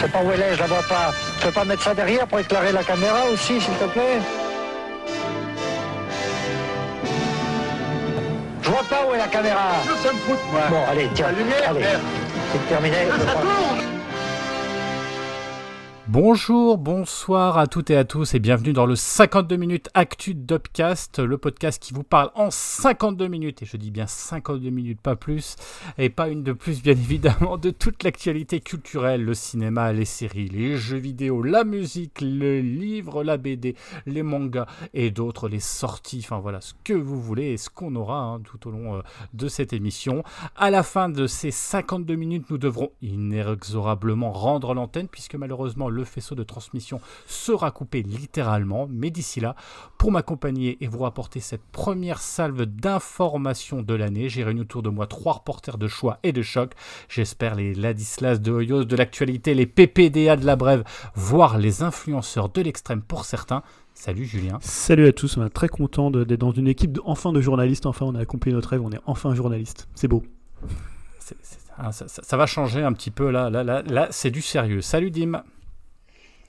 Je sais pas où elle est, je la vois pas. Tu peux pas mettre ça derrière pour éclairer la caméra aussi, s'il te plaît Je vois pas où est la caméra. Ça me fout, moi. Bon, allez, tiens. La lumière, allez. C'est terminé. Ça tourne Bonjour, bonsoir à toutes et à tous et bienvenue dans le 52 minutes Actu d'Upcast, le podcast qui vous parle en 52 minutes, et je dis bien 52 minutes, pas plus, et pas une de plus bien évidemment, de toute l'actualité culturelle, le cinéma, les séries, les jeux vidéo, la musique, le livre, la BD, les mangas et d'autres, les sorties, enfin voilà, ce que vous voulez et ce qu'on aura hein, tout au long euh, de cette émission. À la fin de ces 52 minutes, nous devrons inexorablement rendre l'antenne puisque malheureusement le faisceau de transmission sera coupé littéralement. Mais d'ici là, pour m'accompagner et vous rapporter cette première salve d'informations de l'année, j'ai réuni autour de moi trois reporters de choix et de choc. J'espère les Ladislas de Hoyos de l'actualité, les PPDA de la brève, voire les influenceurs de l'extrême pour certains. Salut Julien. Salut à tous, on est très content d'être dans une équipe de, enfin de journalistes. Enfin, on a accompli notre rêve, on est enfin journaliste. C'est beau. Ça, ça- ça va changer un petit peu là, là, là, là c'est du sérieux. Salut Dim.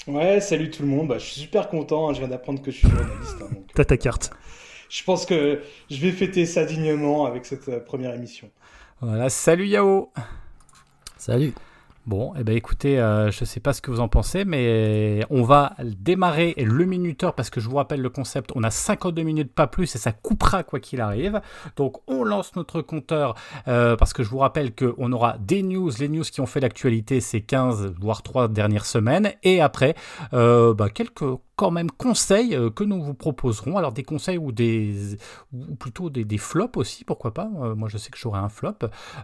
Ouais, salut tout le monde. Bah, je suis super content. hein, Je viens d'apprendre que je suis journaliste. hein, donc, T'as ta carte. je pense que je vais fêter ça dignement avec cette euh, première émission. Voilà, salut Yao. Salut. Bon, eh ben écoutez, euh, je ne sais pas ce que vous en pensez, mais on va démarrer le minuteur parce que je vous rappelle le concept, on a 52 minutes, pas plus, et ça coupera quoi qu'il arrive. Donc on lance notre compteur euh, parce que je vous rappelle qu'on aura des news, les news qui ont fait l'actualité ces 15 voire 3 dernières semaines, et après euh, bah, quelques quand même conseils euh, que nous vous proposerons. Alors des conseils ou des ou plutôt des, des flops aussi, pourquoi pas. Euh, moi je sais que j'aurai un flop.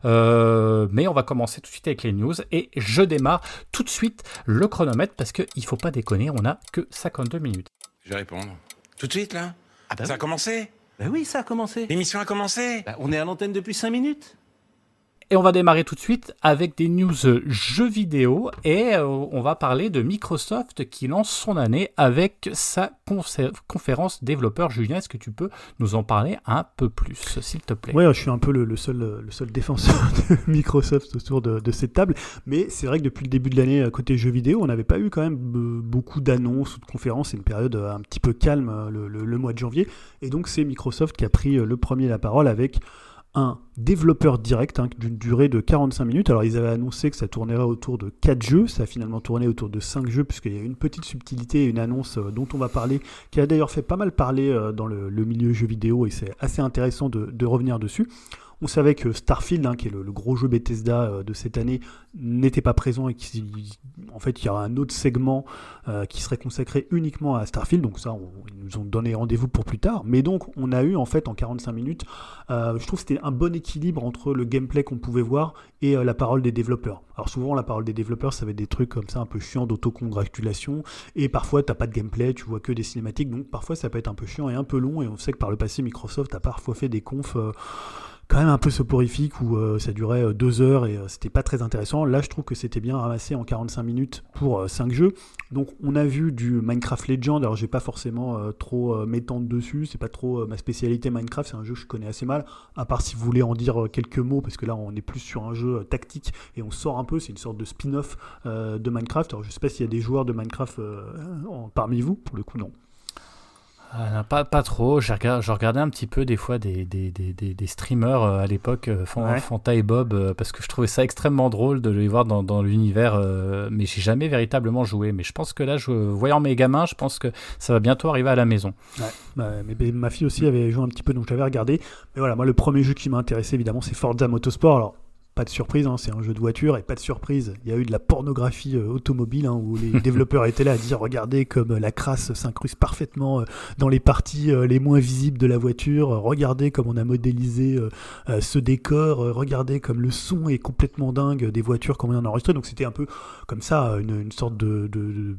Euh, mais on va commencer tout de suite avec les news et je démarre tout de suite le chronomètre parce qu'il ne faut pas déconner, on n'a que 52 minutes. Je vais répondre. Tout de suite, là? Ah bah Ça a oui. commencé? Bah oui, ça a commencé. L'émission a commencé? Bah, on est à l'antenne depuis 5 minutes. Et on va démarrer tout de suite avec des news jeux vidéo et euh, on va parler de Microsoft qui lance son année avec sa confé- conférence développeur. Julien, est-ce que tu peux nous en parler un peu plus, s'il te plaît? Ouais, je suis un peu le, seul, défenseur de Microsoft autour de, cette table. Mais c'est vrai que depuis le début de l'année, côté jeux vidéo, on n'avait pas eu quand même beaucoup d'annonces ou de conférences. C'est une période euh, un petit peu calme euh, le, le- mois de janvier. Et donc, c'est Microsoft qui a pris le premier la parole avec un développeur direct hein, d'une durée de 45 minutes. Alors ils avaient annoncé que ça tournerait autour de 4 jeux, ça a finalement tourné autour de 5 jeux puisqu'il y a une petite subtilité et une annonce euh, dont on va parler qui a d'ailleurs fait pas mal parler euh, dans le, milieu jeux vidéo et c'est assez intéressant de revenir dessus. On savait que Starfield, hein, qui est le, gros jeu Bethesda euh, de cette année, n'était pas présent et qu'en fait il y aura un autre segment euh, qui serait consacré uniquement à Starfield. Donc ça, ils nous ont donné rendez-vous pour plus tard. Mais donc on a eu en fait en 45 minutes, euh, je trouve que c'était un bon équilibre entre le gameplay qu'on pouvait voir et la parole des développeurs. Alors souvent la parole des développeurs, ça va être des trucs comme ça un peu chiants d'autocongratulation et parfois t'as pas de gameplay, tu vois que des cinématiques. Donc parfois ça peut être un peu chiant et un peu long. Et on sait que par le passé Microsoft a parfois fait des confs. Quand même un peu soporifiques où euh, ça durait euh, deux heures et euh, c'était pas très intéressant. Là, je trouve que c'était bien ramassé en 45 minutes pour 5 jeux. Donc, on a vu du Minecraft Legend. Alors, j'ai pas forcément euh, trop euh, m'étendre dessus. C'est pas trop euh, ma spécialité Minecraft. C'est un jeu que je connais assez mal. À part si vous voulez en dire euh, quelques mots, parce que là, on est plus sur un jeu euh, tactique et on sort un peu. C'est une sorte de spin-off euh, de Minecraft. Alors, je sais pas s'il y a des joueurs de Minecraft euh, parmi vous. Pour le coup, non. Ah, pas, pas trop. Je regardais un petit peu des fois des, des, des, des, des streamers euh, à l'époque, euh, Ouais. Fanta et Bob, euh, parce que je trouvais ça extrêmement drôle de les voir dans, dans l'univers. mais j'ai jamais véritablement joué. Mais je pense que là, je, voyant mes gamins, je pense que ça va bientôt arriver à la maison. Ouais, mais ben, ma fille aussi avait joué un petit peu, donc je l'avais regardé. Mais voilà, moi, le premier jeu qui m'a intéressé, évidemment, c'est Forza Motorsport. Alors, pas de surprise, hein, c'est un jeu de voiture, et pas de surprise, il y a eu de la pornographie euh, automobile, hein, où les développeurs étaient là à dire, regardez comme euh, la crasse s'incruste parfaitement euh, dans les parties euh, les moins visibles de la voiture, regardez comme on a modélisé ce décor, regardez comme le son est complètement dingue des voitures qu'on vient d'enregistrer. Donc c'était un peu comme ça, une, une sorte de... de- de-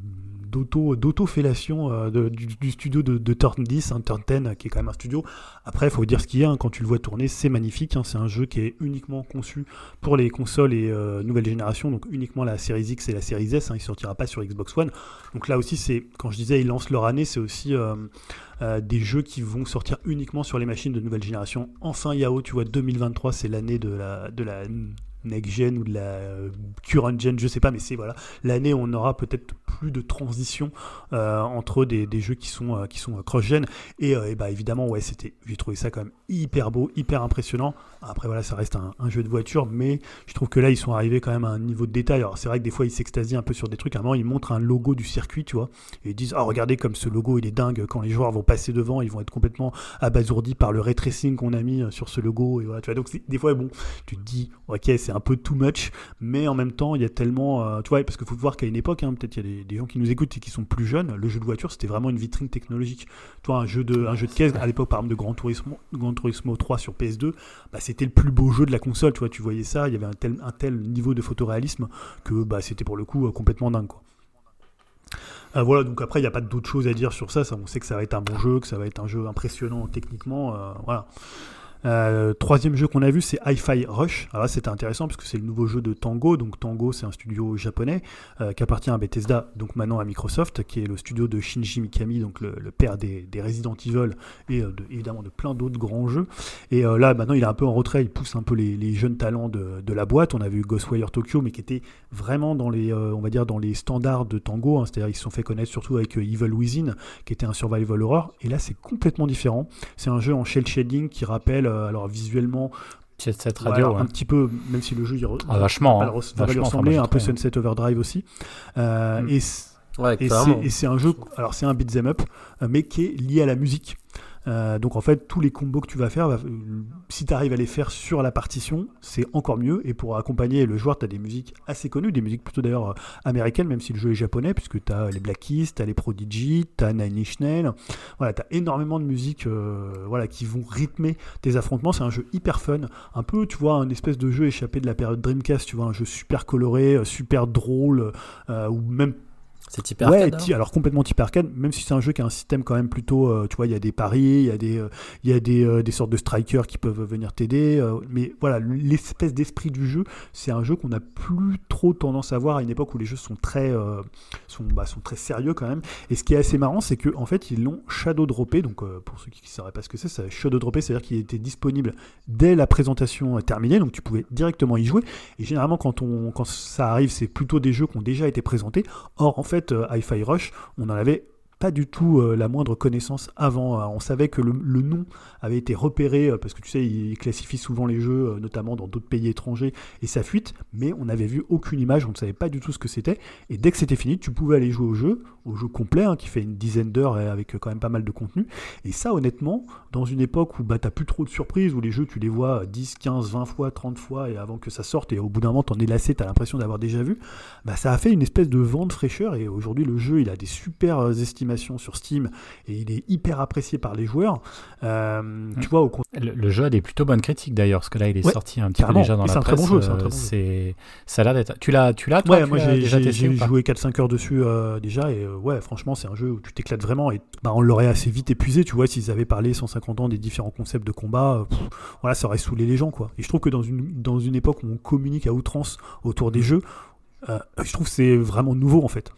d'auto d'auto-fellation euh, du, studio de, de Turn 10, hein, Turn 10, qui est quand même un studio. Après, il faut dire ce qu'il y a, hein, quand tu le vois tourner, c'est magnifique. hein, c'est un jeu qui est uniquement conçu pour les consoles et euh, nouvelle génération, donc uniquement la série X et la série S. hein, il sortira pas sur Xbox One. Donc là aussi, c'est quand je disais ils lancent leur année, c'est aussi euh, euh, des jeux qui vont sortir uniquement sur les machines de nouvelle génération. Enfin, Yao, tu vois, 2023, c'est l'année de la, de la next gen ou de la euh, current gen, je sais pas, mais c'est voilà l'année on aura peut-être plus de transition euh, entre des, des, jeux qui sont euh, sont cross gen et, et, bah évidemment ouais c'était j'ai trouvé ça quand même hyper beau, hyper impressionnant. Après voilà ça reste un, jeu de voiture, mais je trouve que là ils sont arrivés quand même à un niveau de détail. Alors c'est vrai que des fois ils s'extasient un peu sur des trucs. À un moment ils montrent un logo du circuit, tu vois, et ils disent oh regardez comme ce logo il est dingue quand les joueurs vont passer devant, ils vont être complètement abasourdis par le ray qu'on a mis sur ce logo et voilà tu vois donc des fois bon tu te dis ok c'est un peu too much, mais en même temps, il y a tellement. Euh, tu vois, parce qu'il faut voir qu'à une époque, hein, peut-être il y a des, gens qui nous écoutent et qui sont plus jeunes, le jeu de voiture, c'était vraiment une vitrine technologique. Tu vois, un jeu de, un jeu de caisse, à l'époque, par exemple, de Gran Turismo, Gran Turismo 3 sur PS2, bah, c'était le plus beau jeu de la console. Tu vois, tu voyais ça, il y avait un tel, tel niveau de photoréalisme que bah, c'était pour le coup euh, complètement dingue. Euh, voilà, donc après, il n'y a pas d'autre chose à dire sur ça, ça. On sait que ça va être un bon jeu, que ça va être un jeu impressionnant techniquement. Euh, voilà. Euh, troisième jeu qu'on a vu, c'est Hi-Fi Rush. Alors là, c'était intéressant parce que c'est le nouveau jeu de Tango. Donc Tango, c'est un studio japonais euh, qui appartient à Bethesda, donc maintenant à Microsoft, qui est le studio de Shinji Mikami, donc le, père des, Resident Evil et euh, de, évidemment de plein d'autres grands jeux. Et là, maintenant, il est un peu en retrait. Il pousse un peu les, jeunes talents de, la boîte. On a vu Ghostwire Tokyo, mais qui était vraiment dans les, on va dire, dans les standards de Tango. Hein. C'est-à-dire, ils se sont fait connaître surtout avec Evil Within, qui était un survival horror. Et là, c'est complètement différent. C'est un jeu en shell shading qui rappelle, alors visuellement, cette radio, ouais, ouais. un petit peu, même si le jeu il ah, vachement, va, hein, va lui ressembler, un peu Sunset Overdrive aussi. Euh, Mm. Et, Ouais, c'est un jeu, alors c'est un beat'em up, euh, mais qui est lié à la musique. Euh, donc en fait, tous les combos que tu vas faire, va- euh, si tu arrives à les faire sur la partition, c'est encore mieux. Et pour accompagner le joueur, tu as des musiques assez connues, des musiques plutôt d'ailleurs euh, américaines, même si le jeu est japonais, puisque tu as les Black Keys, tu as les Prodigy, tu as Nine Inch. Voilà, tu as énormément de musiques voilà, qui vont rythmer tes affrontements. C'est un jeu hyper fun, un peu, tu vois, un espèce de jeu échappé de la période Dreamcast, tu vois, un jeu super coloré, super drôle, ou même C'est type Ouais, arcade. ti- alors complètement type arcade, même si c'est un jeu qui a un système quand même plutôt, euh, tu vois, il y a des paris, il y a des, euh, y a des, euh, des sortes de strikers qui peuvent venir t'aider, euh, mais voilà, l'espèce d'esprit du jeu, c'est un jeu qu'on a plus trop tendance à voir à une époque où les jeux sont très, sont, bah, sont très sérieux quand même. Et ce qui est assez marrant, c'est que en fait, ils l'ont shadow droppé. Donc pour ceux qui ne sauraient pas ce que c'est, ça shadow droppé, c'est-à-dire qu'il était disponible dès la présentation terminée, donc tu pouvais directement y jouer. Et généralement, quand on, quand ça arrive, c'est plutôt des jeux qui ont déjà été présentés. Or, en fait, euh, Hi-Fi Rush, on en avait pas du tout euh, la moindre connaissance avant. Euh, on savait que le, nom avait été repéré, euh, parce que tu sais, ils classifient souvent les jeux, euh, notamment dans d'autres pays étrangers, et ça fuite, mais on n'avait vu aucune image, on ne savait pas du tout ce que c'était. Et dès que c'était fini, tu pouvais aller jouer au jeu, au jeu complet, hein, qui fait une dizaine d'heures avec quand même pas mal de contenu. Et ça, honnêtement, dans une époque où bah, t'as plus trop de surprises, où les jeux, tu les vois 10, 15, 20 fois, 30 fois, et avant que ça sorte, et au bout d'un moment, t'en es lassé, t'as l'impression d'avoir déjà vu, bah, ça a fait une espèce de vent de fraîcheur, et aujourd'hui, le jeu, il a des super euh, sur Steam, et il est hyper apprécié par les joueurs. Euh, Tu vois, au contraire. Le, le jeu a des plutôt bonnes critiques d'ailleurs, parce que là il est Ouais, sorti un petit peu déjà dans la un très presse. bon jeu, c'est un euh, très bon jeu. c'est- ça a l'air d'être. Tu l'as, tu l'as Ouais, moi j'ai joué 4-5 heures dessus euh, déjà et euh, ouais franchement c'est un jeu où tu t'éclates vraiment et bah, on l'aurait assez vite épuisé tu vois s'ils avaient parlé 150 ans des différents concepts de combat euh, pff, voilà ça aurait saoulé les gens quoi et je trouve que dans une, dans une époque où on communique à outrance autour des jeux euh, je trouve que c'est vraiment nouveau en fait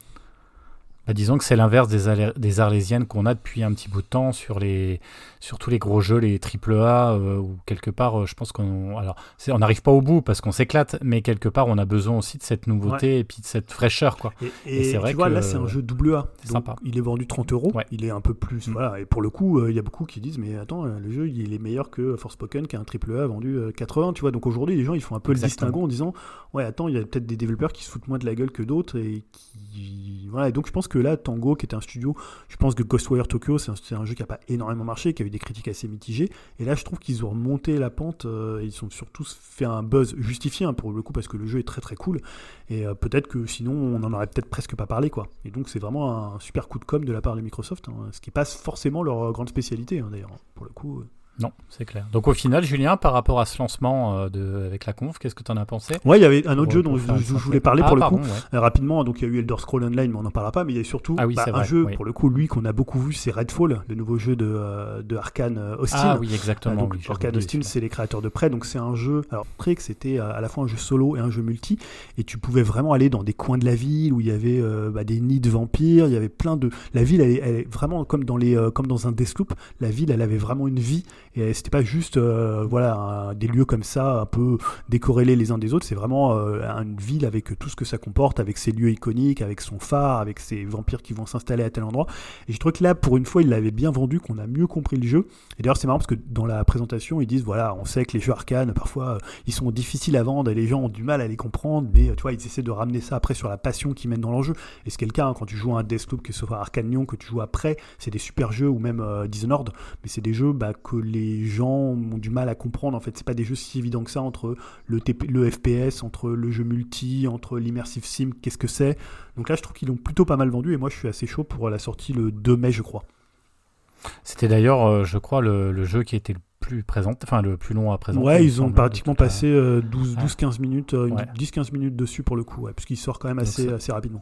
Bah, disons que c'est l'inverse des, des arlésiennes qu'on a depuis un petit bout de temps sur, les, sur tous les gros jeux, les AAA, euh, où quelque part, euh, je pense qu'on alors, on n'arrive pas au bout parce qu'on s'éclate, mais quelque part, on a besoin aussi de cette nouveauté et puis de cette fraîcheur. Quoi. et, Et c'est vrai tu vois que là c'est un jeu double A donc sympa. il est vendu 30 euros Ouais. il est un peu plus Mm. voilà et pour le coup euh, il y a beaucoup qui disent mais attends le jeu il est meilleur que Forspoken qui est un triple A vendu euh, 80 tu vois donc aujourd'hui les gens ils font un peu le distinguo en disant ouais attends il y a peut-être des développeurs qui se foutent moins de la gueule que d'autres et qui voilà et donc je pense que là Tango qui était un studio je pense que Ghostwire Tokyo c'est un, jeu qui a pas énormément marché qui a eu des critiques assez mitigées et là je trouve qu'ils ont remonté la pente euh, ils ont surtout fait un buzz justifié hein, pour le coup parce que le jeu est très très cool et euh, peut-être que sinon on en aurait peut-être presque pas parlé quoi et donc c'est vraiment un super coup de com de la part de Microsoft hein, ce qui passe forcément leur euh, grande spécialité hein, d'ailleurs pour le coup. Non, c'est clair. Donc au final, Julien, par rapport à ce lancement euh, de, avec la conf, qu'est-ce que tu en as pensé? Ouais il y avait un autre Pour- jeu dont je, voulais parler Ah, pour le pardon, coup ouais. Euh, rapidement, donc il y a eu Elder Scroll Online, mais on n'en parlera pas. Mais il y a surtout Ah oui, bah, un vrai, jeu, oui. pour le coup, lui qu'on a beaucoup vu, c'est Redfall, le nouveau jeu de, euh, de Arkane Austin. Ah oui, exactement. donc, oui, Arkane Austin, c'est les créateurs de Prey, donc c'est un jeu. Alors, Prey, que c'était à la fois un jeu solo et un jeu multi, et tu pouvais vraiment aller dans des coins de la ville où il y avait euh, bah, des nids de vampires, il y avait plein de. La ville, elle est, elle est vraiment comme dans, les, euh, comme dans un Deathloop, la ville, elle avait vraiment une vie, Et c'était pas juste euh, voilà des lieux comme ça, un peu décorrélés les uns des autres. C'est vraiment euh, une ville avec tout ce que ça comporte, avec ses lieux iconiques, avec son phare, avec ses vampires qui vont s'installer à tel endroit. Et je trouve que là, pour une fois, il l'avait bien vendu, qu'on a mieux compris le jeu. Et d'ailleurs, c'est marrant parce que dans la présentation, ils disent voilà, on sait que les jeux arcane, parfois, euh, ils sont difficiles à vendre et les gens ont du mal à les comprendre, mais tu vois, ils essaient de ramener ça après sur la passion qu'ils mènent dans leur jeu. Et c'est le cas hein, quand tu joues à un Deathloop, que ce soit Arcane Lyon, que tu joues après, c'est des super jeux ou même euh, Dishonored, mais c'est des jeux bah, que les gens ont du mal à comprendre. En fait, c'est pas des jeux si évidents que ça entre le, TP, le FPS, entre le jeu multi, entre l'immersive sim, qu'est-ce que c'est. Donc là, je trouve qu'ils l'ont plutôt pas mal vendu et moi, je suis assez chaud pour la sortie le 2 mai, je crois. C'était d'ailleurs, euh, je crois, le, le jeu qui était le plus présent, enfin le plus long à présenter. Ouais, ils ont pratiquement la- passé euh, 12 Ouais. 12-15 minutes, euh, Ouais. 10-15 minutes dessus pour le coup, ouais, parce qu'il sort quand même assez, assez rapidement.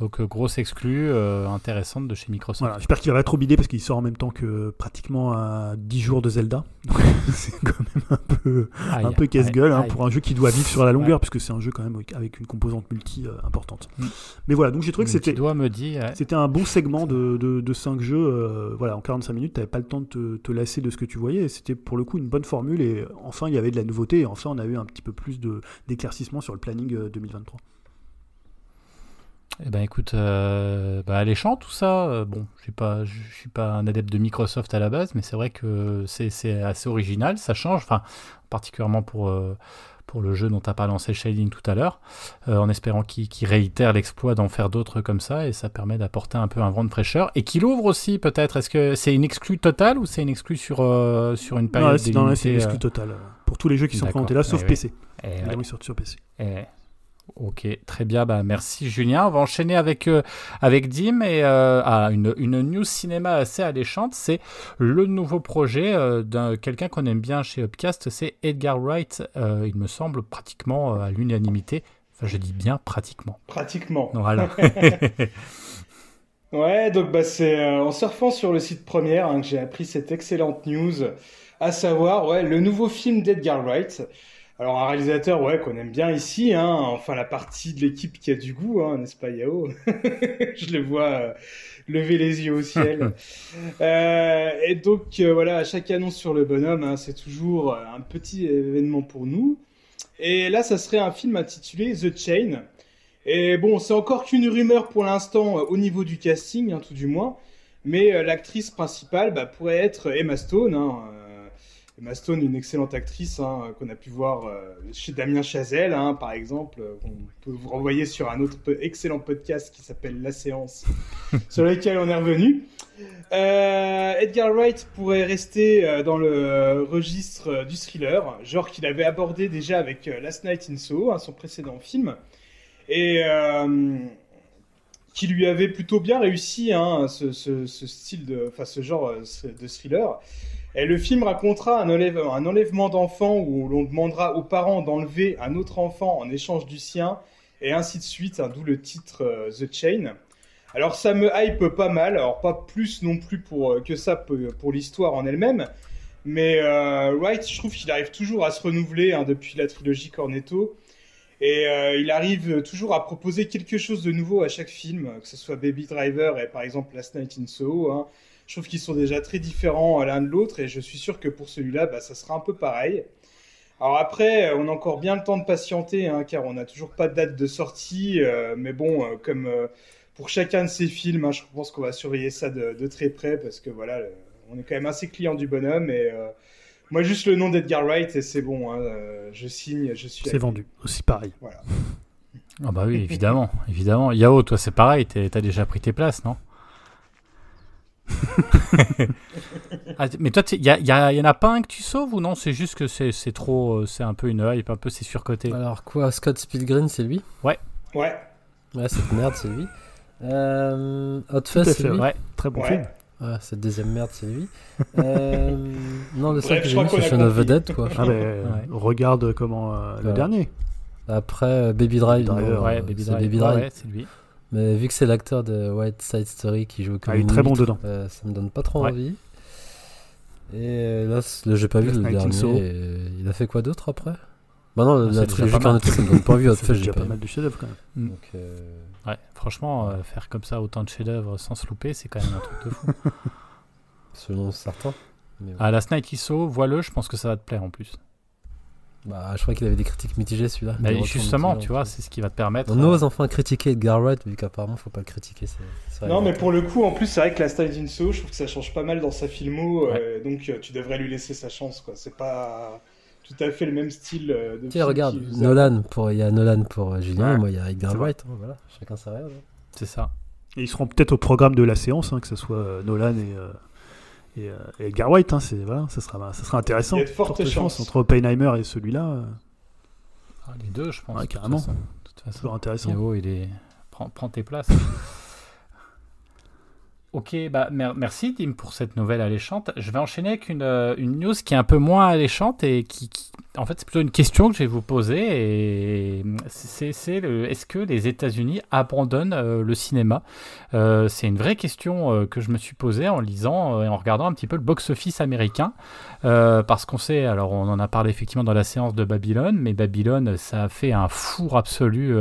Donc euh, grosse exclue euh, intéressante de chez Microsoft. Voilà, J'espère qu'il va pas trop bider parce qu'il sort en même temps que pratiquement à 10 jours de Zelda. C'est quand même un peu, Aïe, un peu casse-gueule hein, pour un jeu qui doit vivre sur la longueur, puisque c'est un jeu quand même avec- une composante multi euh, importante. Mm. Mais voilà, donc j'ai trouvé que c'était. ouais. Un bon segment de, de, de 5 jeux. euh, voilà, en 45 minutes, tu n'avais pas le temps de te, te lasser de ce que tu voyais. C'était pour le coup une bonne formule. Et enfin, il y avait de la nouveauté. Et enfin, on a eu un petit peu plus d'éclaircissement sur le planning euh, 2023. Eh ben écoute, euh, bah, alléchant tout ça. Euh, bon, je je suis pas un adepte de Microsoft à la base, mais c'est vrai que c'est assez original, ça change. Enfin, particulièrement pour euh, pour le jeu dont tu as pas lancé le shading tout à l'heure, en espérant qu'il réitère l'exploit d'en faire d'autres comme ça, et ça permet d'apporter un peu un vent de fraîcheur et qu'il ouvre aussi peut-être. Est-ce que c'est une exclue totale ou c'est une exclue sur sur une période non, c'est une exclue totale. Pour tous les jeux qui sont présentés là, sauf Eh oui. PC. eh, Évidemment, ouais. ils sortent sur PC. Eh, Ok, très bien. Bah, merci Julien. On va enchaîner avec, euh, avec Dim et euh, ah, une, une news cinéma assez alléchante. C'est le nouveau projet euh, d'un quelqu'un qu'on aime bien chez Upcast. C'est Edgar Wright. Euh, il me semble pratiquement à l'unanimité. Enfin, je dis bien pratiquement. Pratiquement. Voilà. Ouais, donc bah, c'est en surfant sur le site Première hein, que j'ai appris cette excellente news, à savoir ouais, le nouveau film d'Edgar Wright. Alors un réalisateur ouais, qu'on aime bien ici, hein, enfin la partie de l'équipe qui a du goût, hein, n'est-ce pas Yao? Je le vois euh, lever les yeux au ciel. Euh, et donc euh, voilà, à chaque annonce sur le bonhomme, hein, c'est toujours un petit événement pour nous. Et là, ça serait un film intitulé The Chain. Et bon, c'est encore qu'une rumeur pour l'instant au niveau du casting, hein, tout du moins. Mais l'actrice principale bah, pourrait être Emma Stone. Emma Stone, une excellente actrice hein, qu'on a pu voir euh, chez Damien Chazelle, hein, par exemple. euh, qu'on peut vous renvoyer sur un autre excellent podcast qui s'appelle La Séance, sur lequel on est revenu. Euh, Edgar Wright pourrait rester dans le registre du thriller, genre qu'il avait abordé déjà avec Last Night in Soho, hein, son précédent film, et qui lui avait plutôt bien réussi ce, ce- ce style de, enfin ce genre de thriller. Et le film racontera un, enlève- un enlèvement d'enfant où l'on demandera aux parents d'enlever un autre enfant en échange du sien, et ainsi de suite, hein, d'où le titre euh, The Chain. Alors ça me hype pas mal, alors pas plus non plus pour, euh, que ça pour, l'histoire en elle-même, mais euh, Wright, je trouve qu'il arrive toujours à se renouveler hein, depuis la trilogie Cornetto, et il arrive toujours à proposer quelque chose de nouveau à chaque film, que ce soit Baby Driver et par exemple Last Night in Soho. Hein. Je trouve qu'ils sont déjà très différents l'un de l'autre, et je suis sûr que pour celui-là, bah, ça sera un peu pareil. Alors après, on a encore bien le temps de patienter, hein, car on n'a toujours pas de date de sortie, euh, mais bon, euh, comme... euh, pour chacun de ces films, hein, je pense qu'on va surveiller ça de, de très près parce que voilà, le- on est quand même assez client du bonhomme et euh, moi juste le nom d'Edgar Wright et c'est bon, hein, euh, je signe, je suis. C'est vendu. Aussi pareil. Voilà. Ah bah oui, évidemment, évidemment. Yao, toi c'est pareil, t'as déjà pris tes places, non? Ah, Mais toi, il y, en a pas un que tu sauves ou non? C'est juste que c'est trop, euh, c'est un peu une hype, un peu c'est surcoté. Alors quoi, Scott Pilgrim, c'est lui? Ouais. Ouais, cette merde, c'est lui. Euh, Hot Fuzz, c'est lui? Ouais. Très bon Ouais. film. Ouais, cette deuxième merde, c'est lui. Euh, non, le seul Bref, que je j'ai qu'on c'est Shaun of the. Dead, quoi. Ah regarde comment euh, le dernier. Après, euh, Baby Drive, Baby Driver, ouais, euh, Baby c'est Drive. Baby Ouais, Drive. ouais, c'est lui. Mais vu que c'est l'acteur de White Side Story qui joue comme Ah, il est très bon dedans. euh, ça me donne pas trop Ouais. envie. Et euh, là, là, j'ai pas vu le dernier. Et il a fait quoi d'autre après? Bah non, Ah, la trilogie pas mal. Cornetto, ça me donne pas envie. Hot C'est Fuzz, j'ai pas pas mal de chefs-d'œuvre quand même. Donc, euh, Ouais, franchement, euh, faire comme ça autant de chefs-d'œuvre sans se louper, c'est quand même un truc de fou. selon certains. Mais. Ah, la Night ISO, vois-le, je pense que ça va te plaire en plus. Bah, je crois qu'il avait des critiques mitigées celui-là. Bah, justement, mitigés, tu vois, c'est ce qui va te permettre. On ose enfin critiquer Edgar Wright, vu qu'apparemment, faut pas le critiquer. Non, mais pour le coup, en plus, c'est vrai que la style d'Inso, je trouve que ça change pas mal dans sa filmo, euh, donc euh, tu devrais lui laisser sa chance, quoi. C'est pas tout à fait le même style euh, de Tiens, regarde. Nolan, pour... il y a Nolan pour euh, Julien, Ouais. et moi il y a Edgar. Wright. hein, voilà, chacun sa rêve. C'est ça. Et ils seront peut-être au programme de la séance, hein, que ce soit euh, Nolan et, euh, et, euh, et Edgar Wright. Hein, c'est, voilà, ça, sera, ça sera intéressant. Il y a de fortes chances. Entre Oppenheimer et celui-là, euh, Ah, les deux, je pense. Ouais, de toute carrément. façon. De toute façon. toujours intéressant. Il est. Prends, prends tes places. ok, bah mer- merci Tim pour cette nouvelle alléchante. Je vais enchaîner avec une, euh, une news qui est un peu moins alléchante et qui, qui- en fait, c'est plutôt une question que je vais vous poser. C'est, est-ce que les États-Unis abandonnent euh, le cinéma? Euh, C'est une vraie question euh, que je me suis posée en lisant et en regardant un petit peu le box-office américain. Parce qu'on sait, alors on en a parlé effectivement dans la séance de Babylone, mais Babylone, ça a fait un four absolu.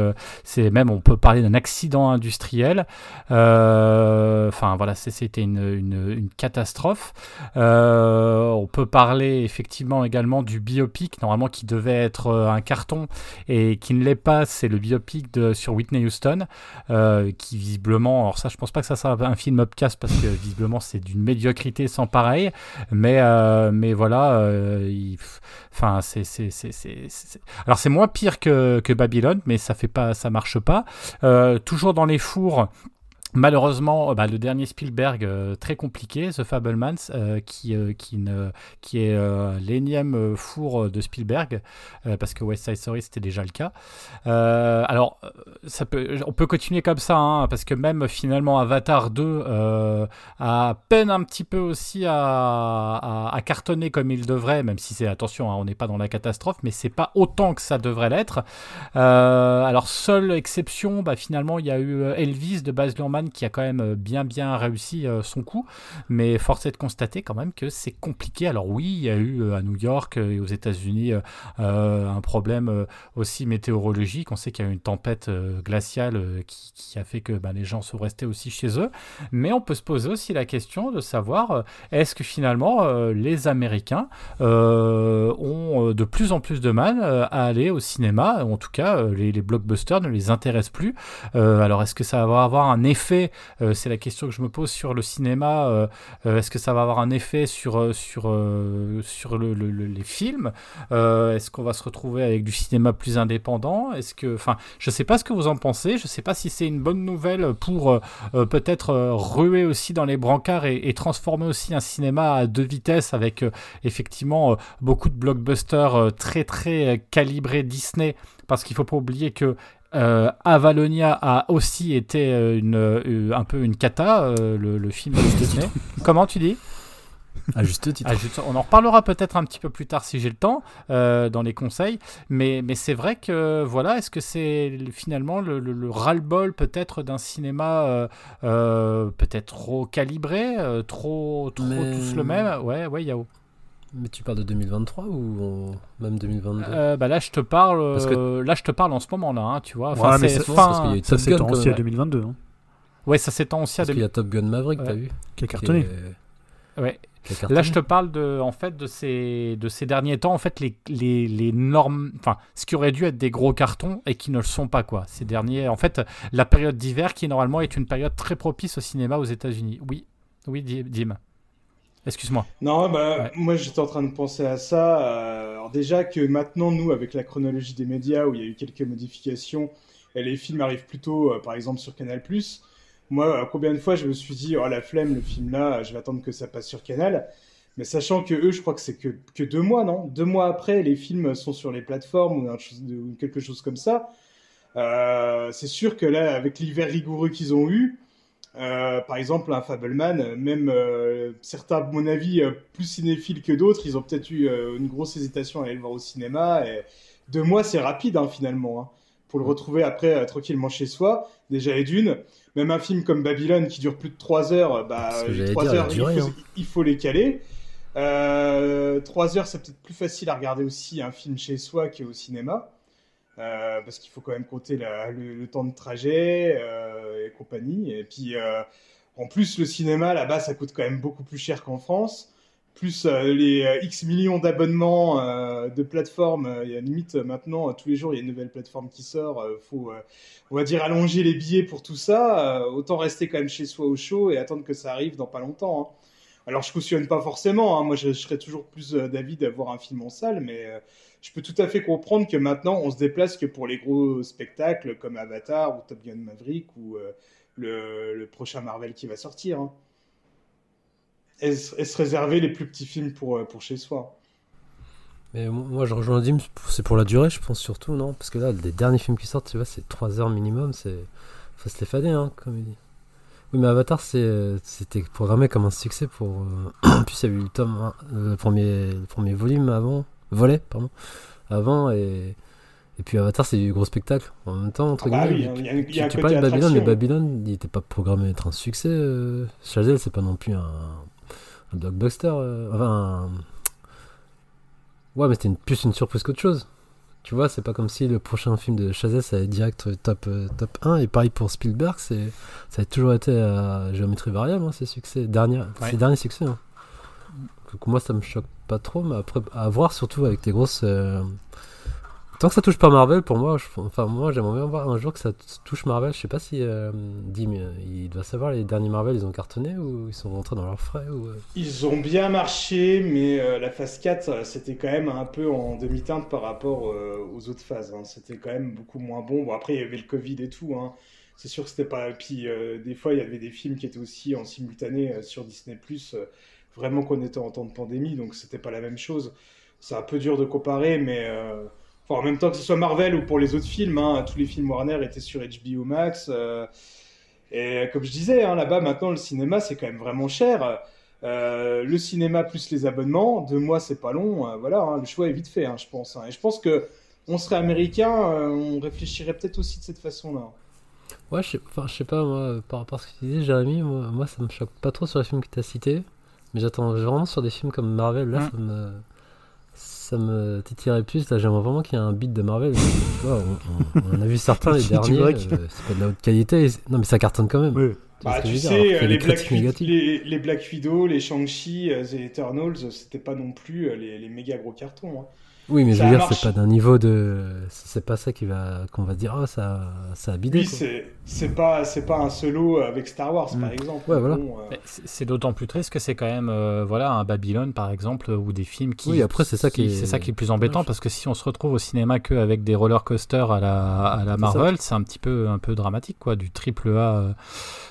c'est même, on peut parler d'un accident industriel. Enfin voilà, c'était une, une- catastrophe. On peut parler effectivement également du biopic, normalement qui devait être euh, un carton et qui ne l'est pas. C'est le biopic de, sur Whitney Houston, euh, qui visiblement, alors ça, je pense pas que ça sera un film upcast parce que visiblement c'est d'une médiocrité sans pareil. Mais euh, mais voilà, il- enfin c'est c'est c'est alors c'est moins pire que que Babylone, mais ça fait pas ça marche pas. Toujours dans les fours. Malheureusement, euh, bah, le dernier Spielberg euh, très compliqué, The Fablemans, euh, qui qui est l'énième four de Spielberg, parce que West Side Story c'était déjà le cas. Alors, on peut continuer comme ça, hein, parce que même finalement Avatar 2 euh, a peine un petit peu aussi à, cartonner comme il devrait, même si c'est attention, hein, on n'est pas dans la catastrophe, mais c'est pas autant que ça devrait l'être. Alors, seule exception, bah, finalement, il y a eu Elvis de Baz Luhrmann qui a quand même euh, bien bien réussi euh, son coup, mais force est de constater quand même que c'est compliqué. Alors oui, il y a eu euh, à New York et aux États-Unis un problème aussi météorologique. On sait qu'il y a eu une tempête glaciale qui, a fait que bah, les gens sont restés aussi chez eux. Mais on peut se poser aussi la question de savoir est-ce que finalement les Américains ont de plus en plus de mal à aller au cinéma? En tout cas, les, blockbusters ne les intéressent plus. Alors est-ce que ça va avoir un effet euh, C'est la question que je me pose sur le cinéma. euh, euh, est-ce que ça va avoir un effet sur, sur, sur le- le- le- les films Est-ce qu'on va se retrouver avec du cinéma plus indépendant Est-ce que, enfin, je sais pas ce que vous en pensez. Je sais pas si c'est une bonne nouvelle pour peut-être ruer aussi dans les brancards et, et transformer aussi un cinéma à deux vitesses avec effectivement beaucoup de blockbusters très très calibrés Disney. Parce qu'il faut pas oublier que euh, Avalonia a aussi été euh, une, euh, un peu une cata, euh, le, le film de Disney. Comment tu dis? À juste titre. on en reparlera peut-être un petit peu plus tard si j'ai le temps euh, dans les conseils, mais, mais c'est vrai que voilà, est-ce que c'est le- finalement le, le- le ras-le-bol peut-être d'un cinéma euh, euh, peut-être trop calibré, trop, trop Mais- tous le même? Ouais, ouais, Yao. Mais tu parles de 2023 ou on- même 2022 Euh, bah là, je te parle, Parce que- euh, là, je te parle en ce moment là, hein, tu vois. Ouais, Enfin, mais c'est ça- fin- parce qu'il y a eu Ça Top Gun s'étend aussi même. à 2022, hein, Ouais, ça s'étend aussi à Parce qu'il y a Top Gun Maverick, t'as Ouais. vu qui a Qui cartonné. est- Ouais. qui a Là, je te parle de, en fait, de ces, de ces derniers temps, en fait, les, les, les normes, enfin, ce qui aurait dû être des gros cartons et qui ne le sont pas, quoi. Ces derniers, en fait, la période d'hiver qui normalement est une période très propice au cinéma aux États-Unis. Oui, oui, Di- Dim. Excuse-moi. Non, bah, Ouais. moi j'étais en train de penser à ça. euh, alors déjà que maintenant, nous, avec la chronologie des médias où il y a eu quelques modifications, et les films arrivent plutôt, euh, par exemple, sur Canal+. Moi, euh, combien de fois je me suis dit, oh la flemme, le film là, je vais attendre que ça passe sur Canal? Mais sachant que eux, je crois que c'est que, que deux mois, non? Deux mois après, les films sont sur les plateformes ou, un quelque chose comme ça. Euh, c'est sûr que là, avec l'hiver rigoureux qu'ils ont eu, euh, par exemple, un Fableman, euh, même euh, certains, à mon avis, euh, plus cinéphiles que d'autres, ils ont peut-être eu une grosse hésitation à aller le voir au cinéma. Et deux mois, c'est rapide hein, finalement, hein, pour le retrouver après tranquillement chez soi. Déjà et d'une, même un film comme Babylone qui dure plus de trois heures, bah, dire, heures, il duré, faut, hein. il faut les caler. Euh, trois heures, c'est peut-être plus facile à regarder aussi un film chez soi qu'au cinéma. Euh, parce qu'il faut quand même compter le, temps de trajet euh, et compagnie. Et puis, euh, en plus, le cinéma, là-bas, ça coûte quand même beaucoup plus cher qu'en France. plus les X millions d'abonnements de plateformes. Il y a limite maintenant, tous les jours, il y a une nouvelle plateforme qui sort. Faut, on va dire, allonger les billets pour tout ça. autant rester quand même chez soi au chaud et attendre que ça arrive dans pas longtemps. Hein. Alors, je cautionne pas forcément. Hein. Moi, je, serais toujours plus d'avis d'avoir un film en salle, mais je peux tout à fait comprendre que maintenant, on se déplace que pour les gros spectacles comme Avatar ou Top Gun Maverick ou le, prochain Marvel qui va sortir. Hein et, se réserver les plus petits films pour, euh, pour chez soi? Mais moi, je rejoins Dim, c'est pour la durée, je pense surtout, non? Parce que là, les derniers films qui sortent, tu vois, c'est 3 heures minimum, c'est. Faut se les fader, hein, comme il dit. Oui, mais Avatar, c'était programmé comme un succès pour. Euh, en plus, il y a eu le tome, le, premier, le premier volume avant. Volet, pardon. Avant, et. Et puis Avatar, c'est du gros spectacle. En même temps, entre ah bah guillemets. Oui, y a, y a tu, tu parles de Babylone, mais Babylone, il n'était pas programmé d'être un succès. Euh... Chazelle, c'est pas non plus un, un blockbuster. Euh, enfin, ouais, mais c'était plus une surprise qu'autre chose. Tu vois, c'est pas comme si le prochain film de Chazelle, ça allait direct top, euh, top 1. Et pareil pour Spielberg, c'est, ça a toujours été à géométrie variable, hein, ces succès, derniers, ces derniers succès. Hein. Donc, moi, ça me choque pas trop, mais après, à voir surtout avec tes grosses. Euh, Tant que ça touche pas Marvel, pour moi, enfin moi j'aimerais bien voir un jour que ça touche Marvel. Je sais pas si euh, Dim, il doit savoir les derniers Marvel, ils ont cartonné ou ils sont rentrés dans leurs frais euh? Ils ont bien marché, mais euh, la phase 4, c'était quand même un peu en demi-teinte par rapport aux autres phases. Hein. C'était quand même beaucoup moins bon. Bon après il y avait le Covid et tout. Hein. C'est sûr que c'était pas. Puis des fois il y avait des films qui étaient aussi en simultané sur Disney vraiment qu'on était en temps de pandémie, donc c'était pas la même chose. C'est un peu dur de comparer, mais en même temps que ce soit Marvel ou pour les autres films, hein, tous les films Warner étaient sur HBO Max. Euh, et comme je disais, hein, là-bas maintenant le cinéma c'est quand même vraiment cher. Euh, le cinéma plus les abonnements, deux mois c'est pas long. Euh, voilà, hein, le choix est vite fait, je pense. Et je pense que on serait américain, on réfléchirait peut-être aussi de cette façon-là. Ouais, je sais, je sais pas, moi, par rapport à ce que tu disais, Jérémy, moi, moi, ça me choque pas trop sur les films que tu as cités. Mais j'attends vraiment sur des films comme Marvel, là, ça me ça me titillerait plus. Là, j'aimerais vraiment qu'il y ait un beat de Marvel. on, a vu certains les derniers. Euh, c'est pas de la haute qualité. Non, mais ça cartonne quand même. Oui. Bah, tu sais, les, Black les, Black Widow, les Shang-Chi, euh, les Eternals, c'était pas non plus euh, les, méga gros cartons. Hein. Oui, mais je veux dire, c'est pas d'un niveau de. C'est pas ça qui va qu'on va dire, oh, ça, ça a bidé. Oui, c'est pas, pas un solo avec Star Wars, par mm. exemple. Ouais, voilà. Euh, c'est d'autant plus triste que c'est quand même euh, voilà, un Babylone, par exemple, ou des films qui. Oui, après, c'est ça qui, c'est ça qui est le plus embêtant, parce que si on se retrouve au cinéma qu'avec des roller coasters à la, à la Marvel, c'est un petit peu, un peu dramatique, quoi, du triple A. Euh.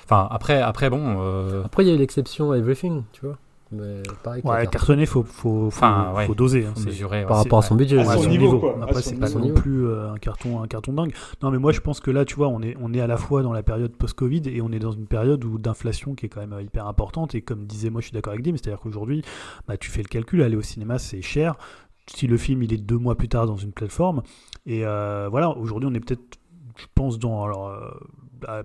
Enfin, après, après bon. Après, il y a eu l'exception à Everything, tu vois. Mais pareil, ouais, cartonner, faut, faut, faut, faut doser. Hein, mesurer, par rapport à son budget. À son niveau. Après, c'est pas non plus euh, un carton, un carton dingue. Non, mais moi, je pense que là, tu vois, on est, on est à la fois dans la période post-Covid et on est dans une période où d'inflation qui est quand même euh, hyper importante. Et comme disait, moi, je suis d'accord avec Dim, c'est-à-dire qu'aujourd'hui, bah, tu fais le calcul, aller au cinéma, c'est cher. Si le film, il est deux mois plus tard dans une plateforme. Et euh, voilà, aujourd'hui, on est peut-être, je pense, dans. Alors, bah,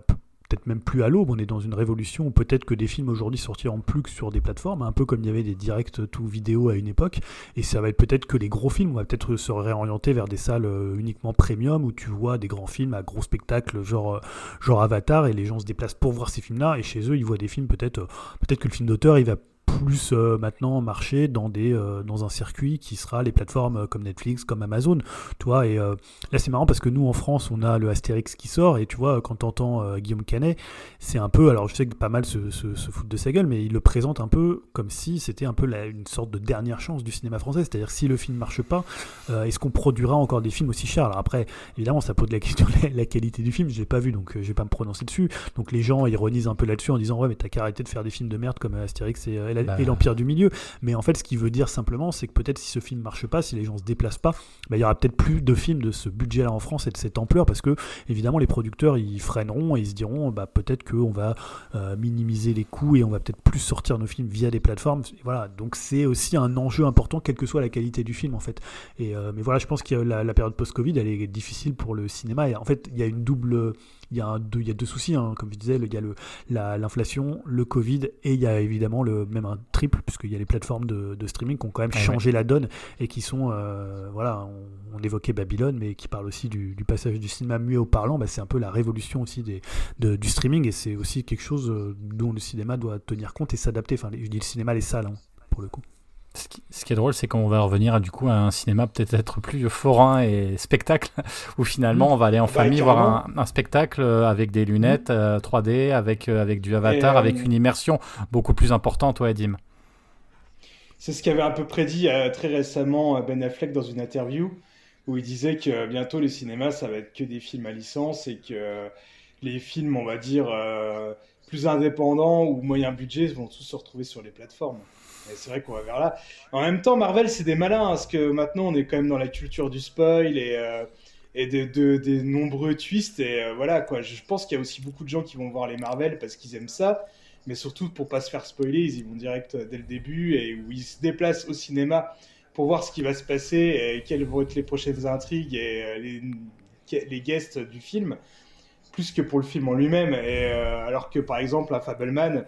peut-être même plus à l'aube, on est dans une révolution où peut-être que des films aujourd'hui sortiront plus que sur des plateformes, un peu comme il y avait des directs tout vidéo à une époque, et ça va être peut-être que les gros films, on va peut-être se réorienter vers des salles euh, uniquement premium, où tu vois des grands films à gros spectacles, genre, euh, genre Avatar, et les gens se déplacent pour voir ces films-là, et chez eux, ils voient des films peut-être, euh, peut-être que le film d'auteur, il va plus euh, maintenant marcher dans, des, euh, dans un circuit qui sera les plateformes euh, comme Netflix, comme Amazon. Tu vois, et là c'est marrant parce que nous en France on a le Astérix qui sort et tu vois quand t'entends Guillaume Canet, c'est un peu, alors je sais que pas mal se, se, foutent de sa gueule, mais il le présente un peu comme si c'était un peu la, une sorte de dernière chance du cinéma français, c'est-à-dire si le film marche pas, est-ce qu'on produira encore des films aussi chers? Alors après, évidemment ça pose la question de la, qualité du film, je l'ai pas vu donc je vais pas me prononcer dessus. Donc les gens ironisent un peu là-dessus en disant ouais mais t'as qu'à arrêter de faire des films de merde comme Astérix et bah, et l'Empire du Milieu. Mais en fait, ce qu'il veut dire simplement, c'est que peut-être si ce film marche pas, si les gens se déplacent pas, bah, il y aura peut-être plus de films de ce budget-là en France et de cette ampleur, parce que évidemment, les producteurs ils freineront et ils se diront, bah, peut-être qu'on va euh, minimiser les coûts et on va peut-être plus sortir nos films via des plateformes. voilà, donc c'est aussi un enjeu important, quelle que soit la qualité du film en fait. Et euh, mais voilà, je pense que la, la période post-Covid, elle est difficile pour le cinéma. Et en fait, il y a une double il y a, deux, il y a deux soucis, hein. comme je disais, il y a l'inflation, le, Covid, et il y a évidemment le, même un triple, puisqu'il y a les plateformes de, streaming qui ont quand même changé la donne et qui sont, euh, voilà, on, évoquait Babylone, mais qui parle aussi du, passage du cinéma muet au parlant, bah, c'est un peu la révolution aussi des, du streaming, et c'est aussi quelque chose euh, dont le cinéma doit tenir compte et s'adapter, enfin je dis le cinéma, les salles, hein, pour le coup. Ce qui, ce qui est drôle, c'est qu'on va revenir à, du coup à un cinéma peut-être plus forain et spectacle, où finalement on va aller en Bah, famille voir un, un spectacle avec des lunettes euh, 3D, avec, euh, avec du avatar, euh, avec une immersion beaucoup plus importante, ouais, Dim. C'est ce qu'avait un peu prédit euh, très récemment euh, Ben Affleck dans une interview où il disait que euh, bientôt le cinéma ça va être que des films à licence et que euh, les films, on va dire, euh, plus indépendants ou moyen budget vont tous se retrouver sur les plateformes. C'est vrai qu'on va vers là. En même temps, Marvel, c'est des malins, hein, parce que maintenant, on est quand même dans la culture du spoil et, euh, et de, de- des nombreux twists. Et euh, voilà, quoi. Je pense qu'il y a aussi beaucoup de gens qui vont voir les Marvel parce qu'ils aiment ça. Mais surtout, pour pas se faire spoiler, ils y vont direct euh, dès le début et où ils se déplacent au cinéma pour voir ce qui va se passer et quelles vont être les prochaines intrigues et les, guests du film, plus que pour le film en lui-même. Et alors que par exemple, à Fableman,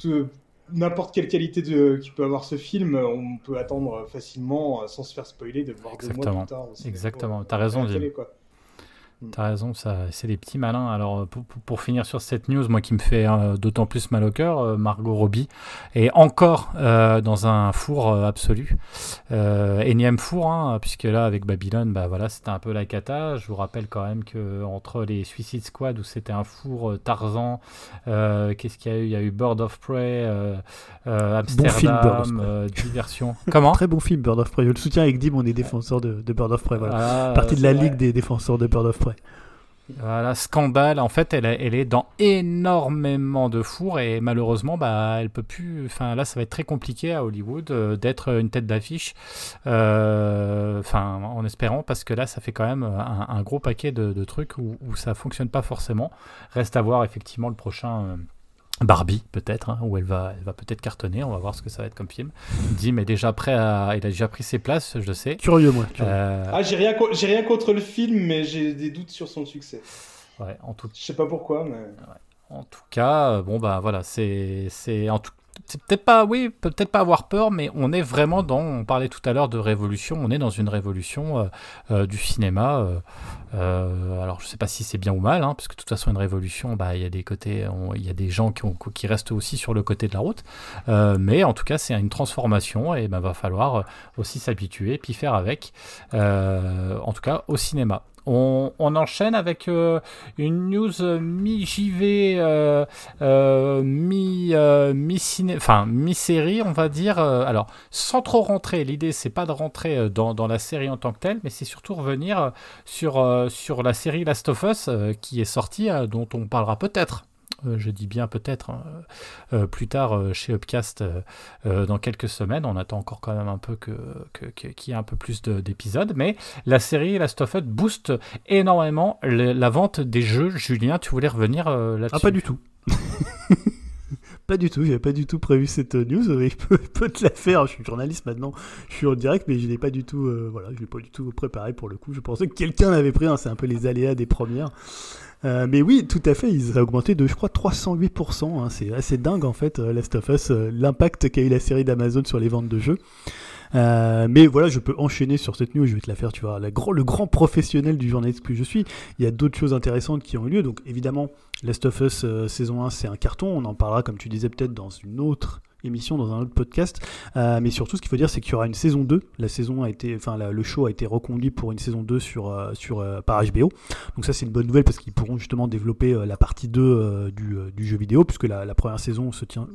tout- n'importe quelle qualité de, qui peut avoir ce film, on peut attendre facilement, euh, sans se faire spoiler, de voir deux mois Exactement. plus tard. Exactement. T'as raison, quoi. T'as raison, ça, c'est des petits malins. Alors, pour, pour- pour finir sur cette news, moi qui me fait euh, d'autant plus mal au cœur, euh, Margot Robbie est encore euh, dans un four euh, absolu. Euh, énième four, hein, puisque là, avec Babylone, bah voilà, c'était un peu la cata. Je vous rappelle quand même que entre les Suicide Squad, où c'était un four euh, Tarzan, euh, qu'est-ce qu'il y a eu? Il y a eu Bird of Prey, euh, euh, Bon film, Bird of Amsterdam, Prey. euh, diversion. Comment? Très bon film, Bird of Prey. Je le soutiens avec Dim, on est défenseur de, de Bird of Prey. Voilà. Ah, Partie de la ligue des défenseurs de Bird of Prey. Voilà, scandale. En fait, elle, est- dans énormément de fours et malheureusement, bah, elle peut plus. Là, ça va être très compliqué à Hollywood euh, d'être une tête d'affiche. euh, en espérant, parce que là, ça fait quand même un, un gros paquet de, trucs où, où ça fonctionne pas forcément. Reste à voir effectivement le prochain. euh, Barbie peut-être hein, où elle va elle va peut-être cartonner on va voir ce que ça va être comme film Dim est déjà prêt à il a déjà pris ses places je sais Curieux, moi. curieux. Euh, Ah, j'ai rien, co- j'ai rien contre le film, mais j'ai des doutes sur son succès. ouais, en tout Je sais pas pourquoi, mais. En tout cas, bon bah voilà, c'est c'est en tout c'est peut-être pas oui, peut-être pas avoir peur, mais on est vraiment dans. On parlait tout à l'heure de révolution. On est dans une révolution euh, euh, du cinéma. euh, alors je sais pas si c'est bien ou mal, hein, parce que de toute façon une révolution, bah il y a des côtés, il y a des gens qui, ont- qui restent aussi sur le côté de la route. Mais en tout cas, c'est une transformation et ben va falloir aussi s'habituer puis faire avec. En tout cas, au cinéma. On, enchaîne avec euh, une news euh, mi-JV, euh, mi-série, on va dire. Alors, sans trop rentrer, l'idée c'est pas de rentrer dans, la série en tant que telle, mais c'est surtout revenir sur, sur la série Last of Us qui est sortie, dont on parlera peut-être. Euh, je dis bien peut-être hein, euh, plus tard euh, chez Upcast euh, euh, dans quelques semaines. On attend encore quand même un peu que, que- que- qu'il y ait un peu plus de- d'épisodes, mais la série Last of Us booste énormément la vente des jeux. Julien, tu voulais revenir euh, là-dessus? Ah, pas du tout. pas du tout, j'avais pas du tout prévu cette euh, news. Il peut, te la faire. Je suis journaliste maintenant, je suis en direct, mais je l'ai pas du tout, euh, voilà, je l'ai pas du tout préparé pour le coup. Je pensais que quelqu'un l'avait pris. hein, c'est un peu les aléas des premières. Euh, mais oui, tout à fait, ils ont augmenté de, je crois, 308%. hein, c'est assez dingue en fait, Last of Us, l'impact qu'a eu la série d'Amazon sur les ventes de jeux. Euh, mais voilà, je peux enchaîner sur cette news, je vais te la faire, tu vois, le grand professionnel du journaliste que je suis. Il y a d'autres choses intéressantes qui ont eu lieu, donc évidemment, Last of Us euh, saison 1, c'est un carton, on en parlera, comme tu disais, peut-être dans une autre émission, dans un autre podcast. Euh, mais surtout, ce qu'il faut dire, c'est qu'il y aura une saison 2. La saison a été, enfin, le show a été reconduit pour une saison 2 sur, sur, par HBO. Donc ça, c'est une bonne nouvelle parce qu'ils pourront justement développer la partie 2 euh, du, du jeu vidéo, puisque la première saison se tient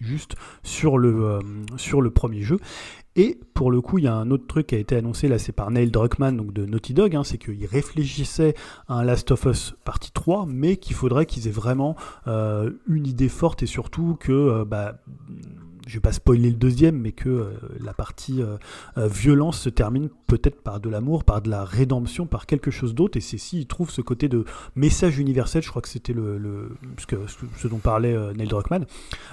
juste sur le, euh, sur le premier jeu. Et pour le coup, il y a un autre truc qui a été annoncé, là c'est par Neil Druckmann, de Naughty Dog, hein, c'est qu'ils réfléchissaient à un Last of Us partie 3, mais qu'il faudrait qu'ils aient vraiment euh, une idée forte et surtout que, euh, bah, je vais pas spoiler le deuxième, mais que euh, la partie euh, euh, violence se termine peut-être par de l'amour, par de la rédemption, par quelque chose d'autre, et c'est s'ils trouvent ce côté de message universel, je crois que c'était le, le ce, que- ce dont parlait Neil Druckmann,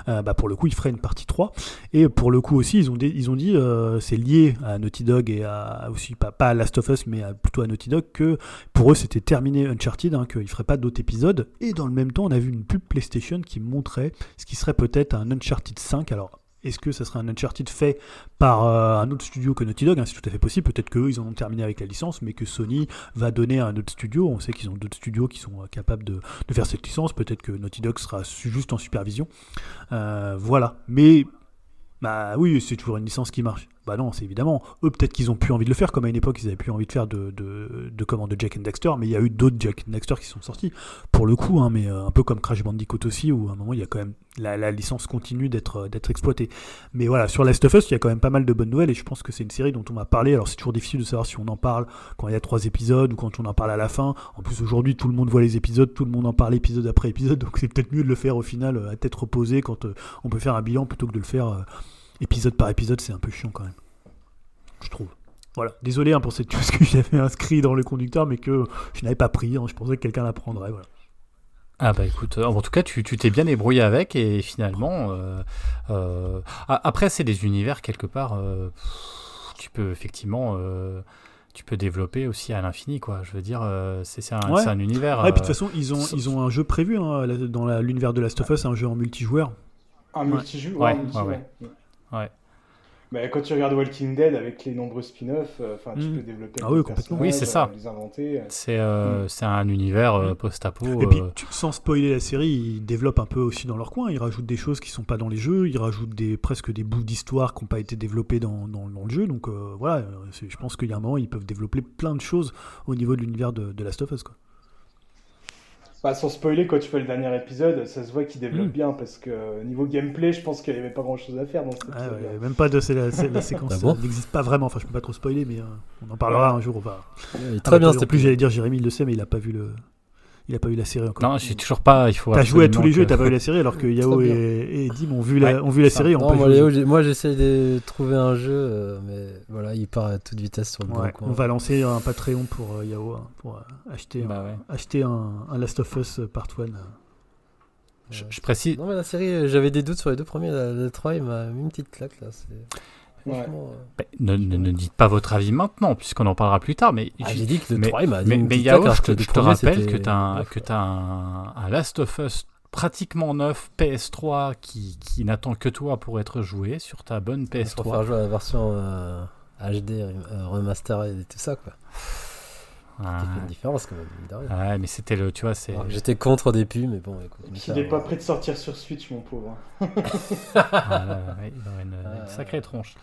bah, pour le coup, ils feraient une partie 3. Et pour le coup aussi, ils ont, dit- c'est lié à Naughty Dog et à, aussi, pas, à Last of Us, mais plutôt à Naughty Dog, que pour eux, c'était terminé Uncharted, hein, qu'ils ne feraient pas d'autres épisodes. Et dans le même temps, on a vu une pub PlayStation qui montrait ce qui serait peut-être un Uncharted 5. Alors, est-ce que ça serait un Uncharted fait par euh, un autre studio que Naughty Dog? Hein, C'est tout à fait possible. Peut-être qu'eux, ils en ont terminé avec la licence, mais que Sony va donner à un autre studio. On sait qu'ils ont d'autres studios qui sont euh, capables de, faire cette licence. Peut-être que Naughty Dog sera juste en supervision. Euh, voilà. Mais Bah oui, c'est toujours une licence qui marche. Bah non, c'est évidemment. Eux, peut-être qu'ils ont plus envie de le faire, comme à une époque, ils avaient plus envie de faire de, de, de, Jack and Daxter, mais il y a eu d'autres Jack and Daxter qui sont sortis, pour le coup, hein, mais euh, un peu comme Crash Bandicoot aussi, où à un moment, il y a quand même. La, la licence continue d'être euh, d'être exploitée. Mais voilà, sur Last of Us, il y a quand même pas mal de bonnes nouvelles, et je pense que c'est une série dont on m'a parlé. Alors, c'est toujours difficile de savoir si on en parle quand il y a trois épisodes ou quand on en parle à la fin. En plus, aujourd'hui, tout le monde voit les épisodes, tout le monde en parle épisode après épisode, donc c'est peut-être mieux de le faire au final euh, à tête reposée quand on peut faire un bilan plutôt que de le faire épisode par épisode, c'est un peu chiant quand même. Je trouve. Voilà, désolé hein, pour cette chose que j'avais inscrit dans le conducteur, mais que je n'avais pas pris. Hein. Je pensais que quelqu'un la prendrait. Voilà. Ah bah écoute, euh, en tout cas tu t'es bien débrouillé avec et finalement, euh, euh, après c'est des univers quelque part, tu peux effectivement, tu peux développer aussi à l'infini quoi. Je veux dire, c'est un, un, univers. Ouais, puis de toute façon ils ont, ils ont un jeu prévu hein, dans l'univers de Last of Us, un jeu en multijoueur. Un multijoueur. Ouais, ouais, ouais. Bah, quand tu regardes Walking Dead avec les nombreux spin-offs, euh, enfin, tu mm. peux développer ah oui, complètement. Oui, c'est ça. Les inventer. C'est euh, mm. un univers euh, post-apo. Et puis, sans spoiler la série, ils développent un peu aussi dans leur coin. Ils rajoutent des choses qui sont pas dans les jeux. Ils rajoutent des, presque des bouts d'histoire qui n'ont pas été développés dans, dans, le jeu. Donc voilà, je pense qu'il y a un moment, ils peuvent développer plein de choses au niveau de l'univers de, de Last of Us. Quoi. Bah, sans spoiler, quand tu fais le dernier épisode, ça se voit qu'il développe hmm. bien parce que euh, niveau gameplay, je pense qu'il n'y avait pas grand chose à faire dans cet ah, Même pas de la, la séquence, ah n'existe pas vraiment. Enfin, je peux pas trop spoiler, mais euh, on en parlera un jour. On va... très bien, c'était plus, j'allais dire Jérémy, il le sait, mais il a pas vu le, il a pas eu la série encore. Non, j'ai toujours pas. Il faut. T'as joué à tous les jeux, et t'as pas eu la série, alors que Yao et, et, Dim ont vu la, ont vu la série. Non, moi, moi j'essaie de trouver un jeu, euh, mais voilà, il part à toute vitesse sur le ouais, On va lancer un Patreon pour euh, Yao hein, pour euh, acheter, bah un, acheter un, un, Last of Us Part 1. Je, je, précise. Non, mais la série, j'avais des doutes sur les deux premiers. Le 3, il m'a mis une petite claque là. Euh, ne, ne, dites pas votre avis maintenant, puisqu'on en parlera plus tard. Mais ah, j'ai dit que le mais, 3 m'a dit. Mais, mais Yao, je te, je te rappelle que tu as, as, un, un Last of Us pratiquement neuf PS3 qui, qui n'attend que toi pour être joué sur ta bonne PS3. Pour faire jouer à la version euh, HD, euh, remastered et tout ça, quoi. Ah. Qui fait une différence quand même. Ouais, mais c'était le, tu vois, c'est. J'étais contre des pubs, mais bon, écoute. Il n'est pas prêt de sortir sur Switch, mon pauvre. ah, il aurait une, une, sacrée tronche.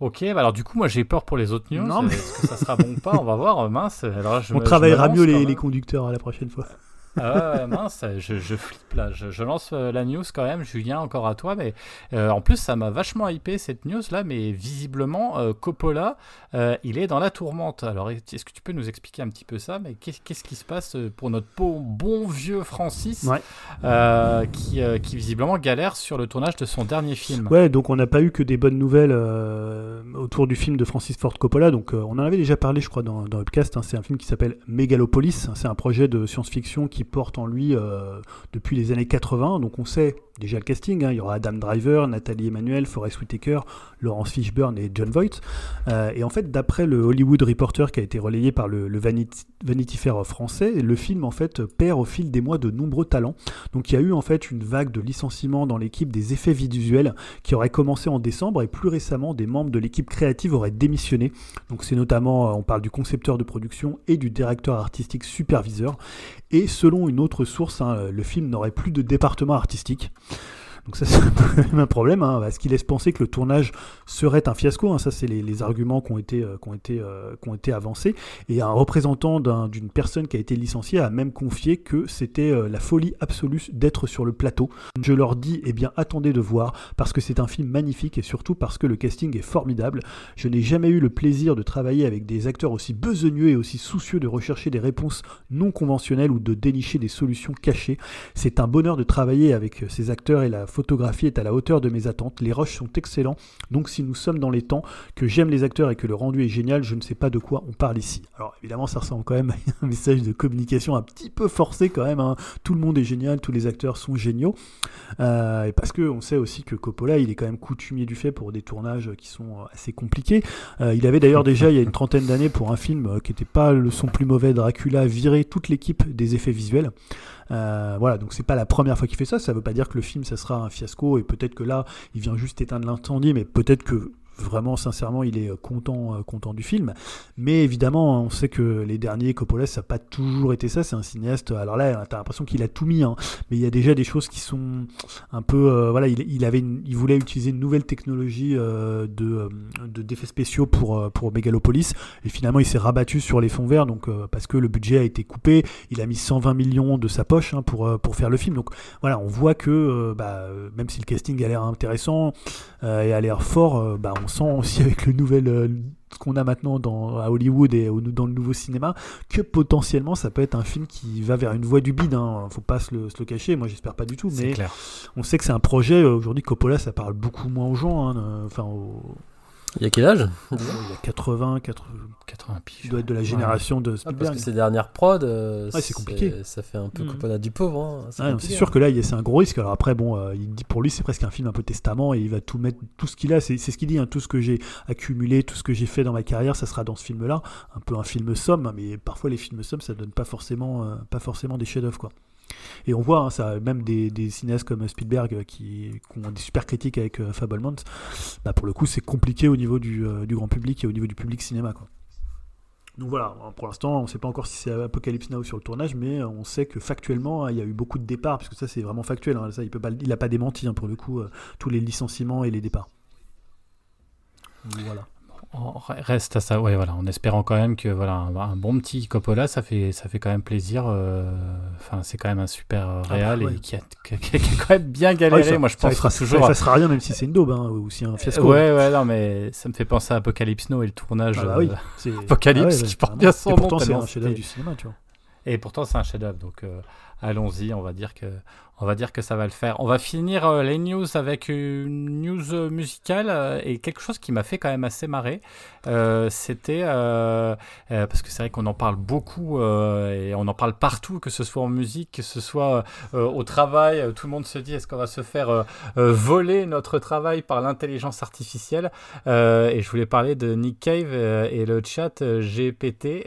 Ok, bah alors du coup, moi j'ai peur pour les autres news. Non, mais... Est-ce que ça sera bon ou pas? On va voir, mince. Alors, je On me, travaillera mieux les, les, conducteurs à la prochaine fois. Ah mince, je, je, flippe là. Je, je, lance euh, la news quand même, Julien, encore à toi. Mais euh, en plus, ça m'a vachement hypé cette news là. Mais visiblement, euh, Coppola, euh, il est dans la tourmente. Alors, est-ce que tu peux nous expliquer un petit peu ça? Mais qu'est-ce qui se passe pour notre bon, bon vieux Francis, ouais. qui, qui, visiblement galère sur le tournage de son dernier film? Ouais, donc on n'a pas eu que des bonnes nouvelles autour du film de Francis Ford Coppola. Donc, on en avait déjà parlé, je crois, dans, dans Upcast. Hein. C'est un film qui s'appelle Megalopolis. C'est un projet de science-fiction qui porte en lui euh, depuis les années 80. Donc on sait déjà le casting, hein. il y aura Adam Driver, Nathalie Emmanuel, Forest Whitaker, Laurence Fishburne et John Voight. Euh, et en fait, d'après le Hollywood Reporter qui a été relayé par le, Vanity, Fair français, le film en fait perd au fil des mois de nombreux talents. Donc il y a eu en fait une vague de licenciements dans l'équipe des effets visuels qui aurait commencé en décembre et plus récemment des membres de l'équipe créative auraient démissionné. Donc c'est notamment, euh, on parle du concepteur de production et du directeur artistique superviseur. Et selon une autre source, hein, le film n'aurait plus de département artistique. Donc ça c'est un problème, hein, ce qui laisse penser que le tournage serait un fiasco. Hein? Ça c'est les, arguments qui ont été, euh, qui ont été, euh, qui ont été avancés. Et un représentant d'une personne qui a été licenciée a même confié que c'était euh, la folie absolue d'être sur le plateau. Je leur dis, eh bien attendez de voir, parce que c'est un film magnifique et surtout parce que le casting est formidable. Je n'ai jamais eu le plaisir de travailler avec des acteurs aussi besogneux et aussi soucieux de rechercher des réponses non conventionnelles ou de dénicher des solutions cachées. C'est un bonheur de travailler avec ces acteurs et la photographie est à la hauteur de mes attentes, les rushs sont excellents, donc si nous sommes dans les temps, que j'aime les acteurs et que le rendu est génial, je ne sais pas de quoi on parle ici. Alors évidemment ça ressemble quand même à un message de communication un petit peu forcé quand même, hein. tout le monde est génial, tous les acteurs sont géniaux, euh, parce qu'on sait aussi que Coppola il est quand même coutumier du fait pour des tournages qui sont assez compliqués. Euh, il avait d'ailleurs déjà il y a une trentaine d'années pour un film euh, qui n'était pas le son plus mauvais, Dracula, viré toute l'équipe des effets visuels. Euh, voilà, donc c'est pas la première fois qu'il fait ça. Ça veut pas dire que le film ça sera un fiasco et peut-être que là il vient juste éteindre l'incendie, mais peut-être que vraiment sincèrement il est euh, content, euh, content du film. Mais évidemment, on sait que les derniers Coppola, ça n'a pas toujours été ça. C'est un cinéaste. Alors là, t'as l'impression qu'il a tout mis, hein. mais il y a déjà des choses qui sont un peu. euh, voilà, il, il voulait utiliser une nouvelle technologie euh, de euh, de- d'effets spéciaux pour euh, pour Megalopolis, et finalement il s'est rabattu sur les fonds verts, donc euh, parce que le budget a été coupé. Il a mis 120 millions de sa poche hein, pour euh, pour faire le film. Donc voilà, on voit que euh, bah, euh, même si le casting a l'air intéressant euh, et a l'air fort, euh, bah, on sent aussi avec le nouvel euh, ce qu'on a maintenant dans, à Hollywood et au- dans le nouveau cinéma que potentiellement ça peut être un film qui va vers une voie du bide. Hein. Faut pas se le, se le cacher. Moi j'espère pas du tout, mais clair. on sait que c'est un projet. euh, Aujourd'hui Coppola ça parle beaucoup moins aux gens. hein, euh, Enfin, Il y a quel âge il y a 80, 80 80 piges. il doit être de la Ouais. génération de Ah, Spielberg. Parce que ces dernières prods, euh, Ouais, c'est compliqué. Ça fait un peu. Coppola du pauvre. hein. Ouais, C'est sûr hein. que là, il y a- c'est un gros risque. Alors après, bon, euh, il dit pour lui, c'est presque un film un peu testament et il va tout mettre, tout ce qu'il a. C'est c'est ce qu'il dit. hein, tout ce que j'ai accumulé, tout ce que j'ai fait dans ma carrière, ça sera dans ce film-là. Un peu un film somme, hein, mais parfois les films somme, ça donne pas forcément, euh, pas forcément des chefs-d'œuvre, quoi. Et on voit, hein, ça, même des, cinéastes comme Spielberg euh, qui, ont des super critiques avec euh, bah, pour le coup, c'est compliqué au niveau du, euh, du grand public et au niveau du public cinéma, quoi. Donc voilà, pour l'instant, on ne sait pas encore si c'est Apocalypse Now sur le tournage, mais on sait que factuellement, il y a eu beaucoup de départs, parce que ça, c'est vraiment factuel. hein, ça, il peut pas, démenti hein, pour le coup euh, tous les licenciements et les départs. Voilà. On reste à ça, ouais, voilà, en espérant quand même que voilà un, un bon petit Coppola, ça fait ça fait quand même plaisir. euh, Enfin, c'est quand même un super euh, bah, réal ouais. et qui a, qui a- qui a quand même bien galéré. Ouais, ça- Moi, je ça pense effacera- toujours. Ça effacera rien, même si c'est une daube hein, ou si un fiasco. Ouais, ouais, non, mais ça me fait penser à Apocalypse Now et le tournage. Ah bah oui, euh, Apocalypse, ah ouais, qui porte bien son Et nom, pourtant, c'est un chef-d'œuvre du cinéma, tu vois. Et pourtant, c'est un chef-d'œuvre. Donc, euh, allons-y. On va dire que, on va dire que ça va le faire. On va finir euh, les news avec une news euh, musicale euh, et quelque chose qui m'a fait quand même assez marrer. C'était parce que c'est vrai qu'on en parle beaucoup et on en parle partout, que ce soit en musique, que ce soit au travail. Tout le monde se dit est-ce qu'on va se faire voler notre travail par l'intelligence artificielle? Et je voulais parler de Nick Cave et le chat GPT.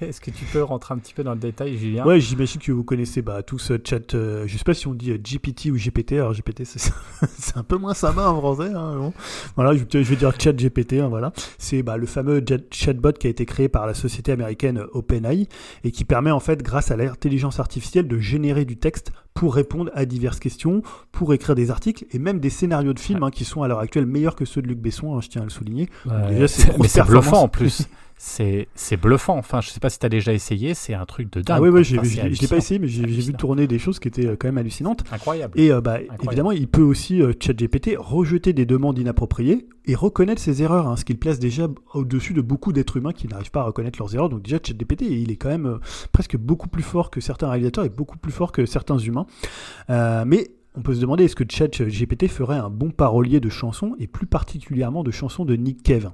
Est-ce que tu peux rentrer un petit peu dans le détail, Julien? Ouais, j'imagine que vous connaissez bah, ce chat. Sais pas si on dit euh, GPT ou GPT. Alors GPT, c'est un peu moins sympa en français. hein, bon. Voilà, je, je vais dire chat GPT. hein, voilà, c'est bah, le fameux chatbot qui a été créé par la société américaine OpenAI et qui permet en fait, grâce à l'intelligence artificielle, de générer du texte pour répondre à diverses questions, pour écrire des articles et même des scénarios de films hein, qui sont à l'heure actuelle meilleurs que ceux de Luc Besson. hein, je tiens à le souligner. Ouais, déjà, c'est bluffant en plus. C'est bluffant. Enfin, je sais pas si tu as déjà essayé, c'est un truc de dingue. Ah oui, j'ai- Enfin, je l'ai- pas essayé, mais j'ai vu tourner des choses qui étaient euh, quand même hallucinantes. Incroyable. Et euh, bah, évidemment, il peut aussi, euh, ChatGPT, rejeter des demandes inappropriées et reconnaître ses erreurs, hein, ce qui le place déjà au-dessus de beaucoup d'êtres humains qui n'arrivent pas à reconnaître leurs erreurs. Donc déjà, ChatGPT, il est quand même euh, presque beaucoup plus fort que certains réalisateurs et beaucoup plus fort que certains humains. Mais on peut se demander, est-ce que ChatGPT ferait un bon parolier de chansons, et plus particulièrement de chansons de Nick Cave?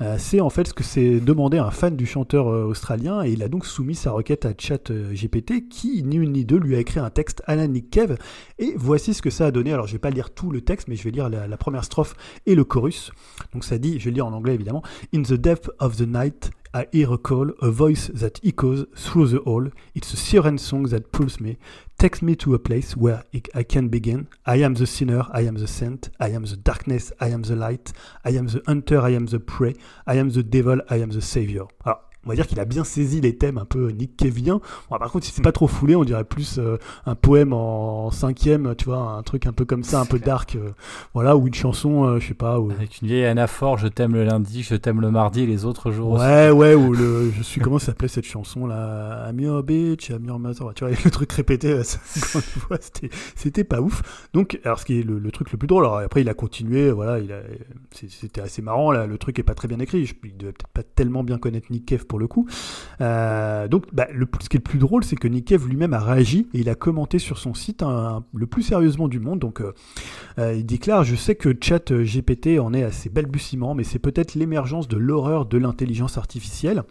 Euh, C'est en fait ce que s'est demandé un fan du chanteur euh, australien, et il a donc soumis sa requête à ChatGPT, qui, ni une ni deux, lui a écrit un texte à la Nick Cave, et voici ce que ça a donné. Alors, je vais pas lire tout le texte, mais je vais lire la, première strophe et le chorus. Donc, ça dit, je vais lire en anglais évidemment In the depth of the night, I hear a call, a voice that echoes through the hall. It's a siren song that pulls me. Takes me to a place where I can begin. I am the sinner, I am the saint, I am the darkness, I am the light, I am the hunter, I am the prey, I am the devil, I am the savior. On va dire qu'il a bien saisi les thèmes un peu Nick Caviens. Bon, par contre, si c'est pas trop foulé, on dirait plus euh, un poème en cinquième, tu vois, un truc un peu comme ça, un peu dark, euh, voilà, ou une chanson, euh, je sais pas. Ou... Avec une vieille anaphore, je t'aime le lundi, je t'aime le mardi et les autres jours aussi. Ouais, ouais, ou le, je suis, comment s'appelait cette chanson là I'm your bitch, I'm your mother. Tu vois, le truc répété, euh, 50 fois, c'était, pas ouf. Donc, alors, ce qui est le, le truc le plus drôle, alors après, il a continué, voilà, il c'était assez marrant, là, le truc est pas très bien écrit. Je, il devait peut-être pas tellement bien connaître Nick Cave pour le coup. Euh, donc, bah, le, ce qui est le plus drôle, c'est que Nick Cave lui-même a réagi et il a commenté sur son site le plus sérieusement du monde. Donc, euh, euh, il déclare Je sais que Chat GPT en est à ses balbutiements, mais c'est peut-être l'émergence de l'horreur de l'intelligence artificielle.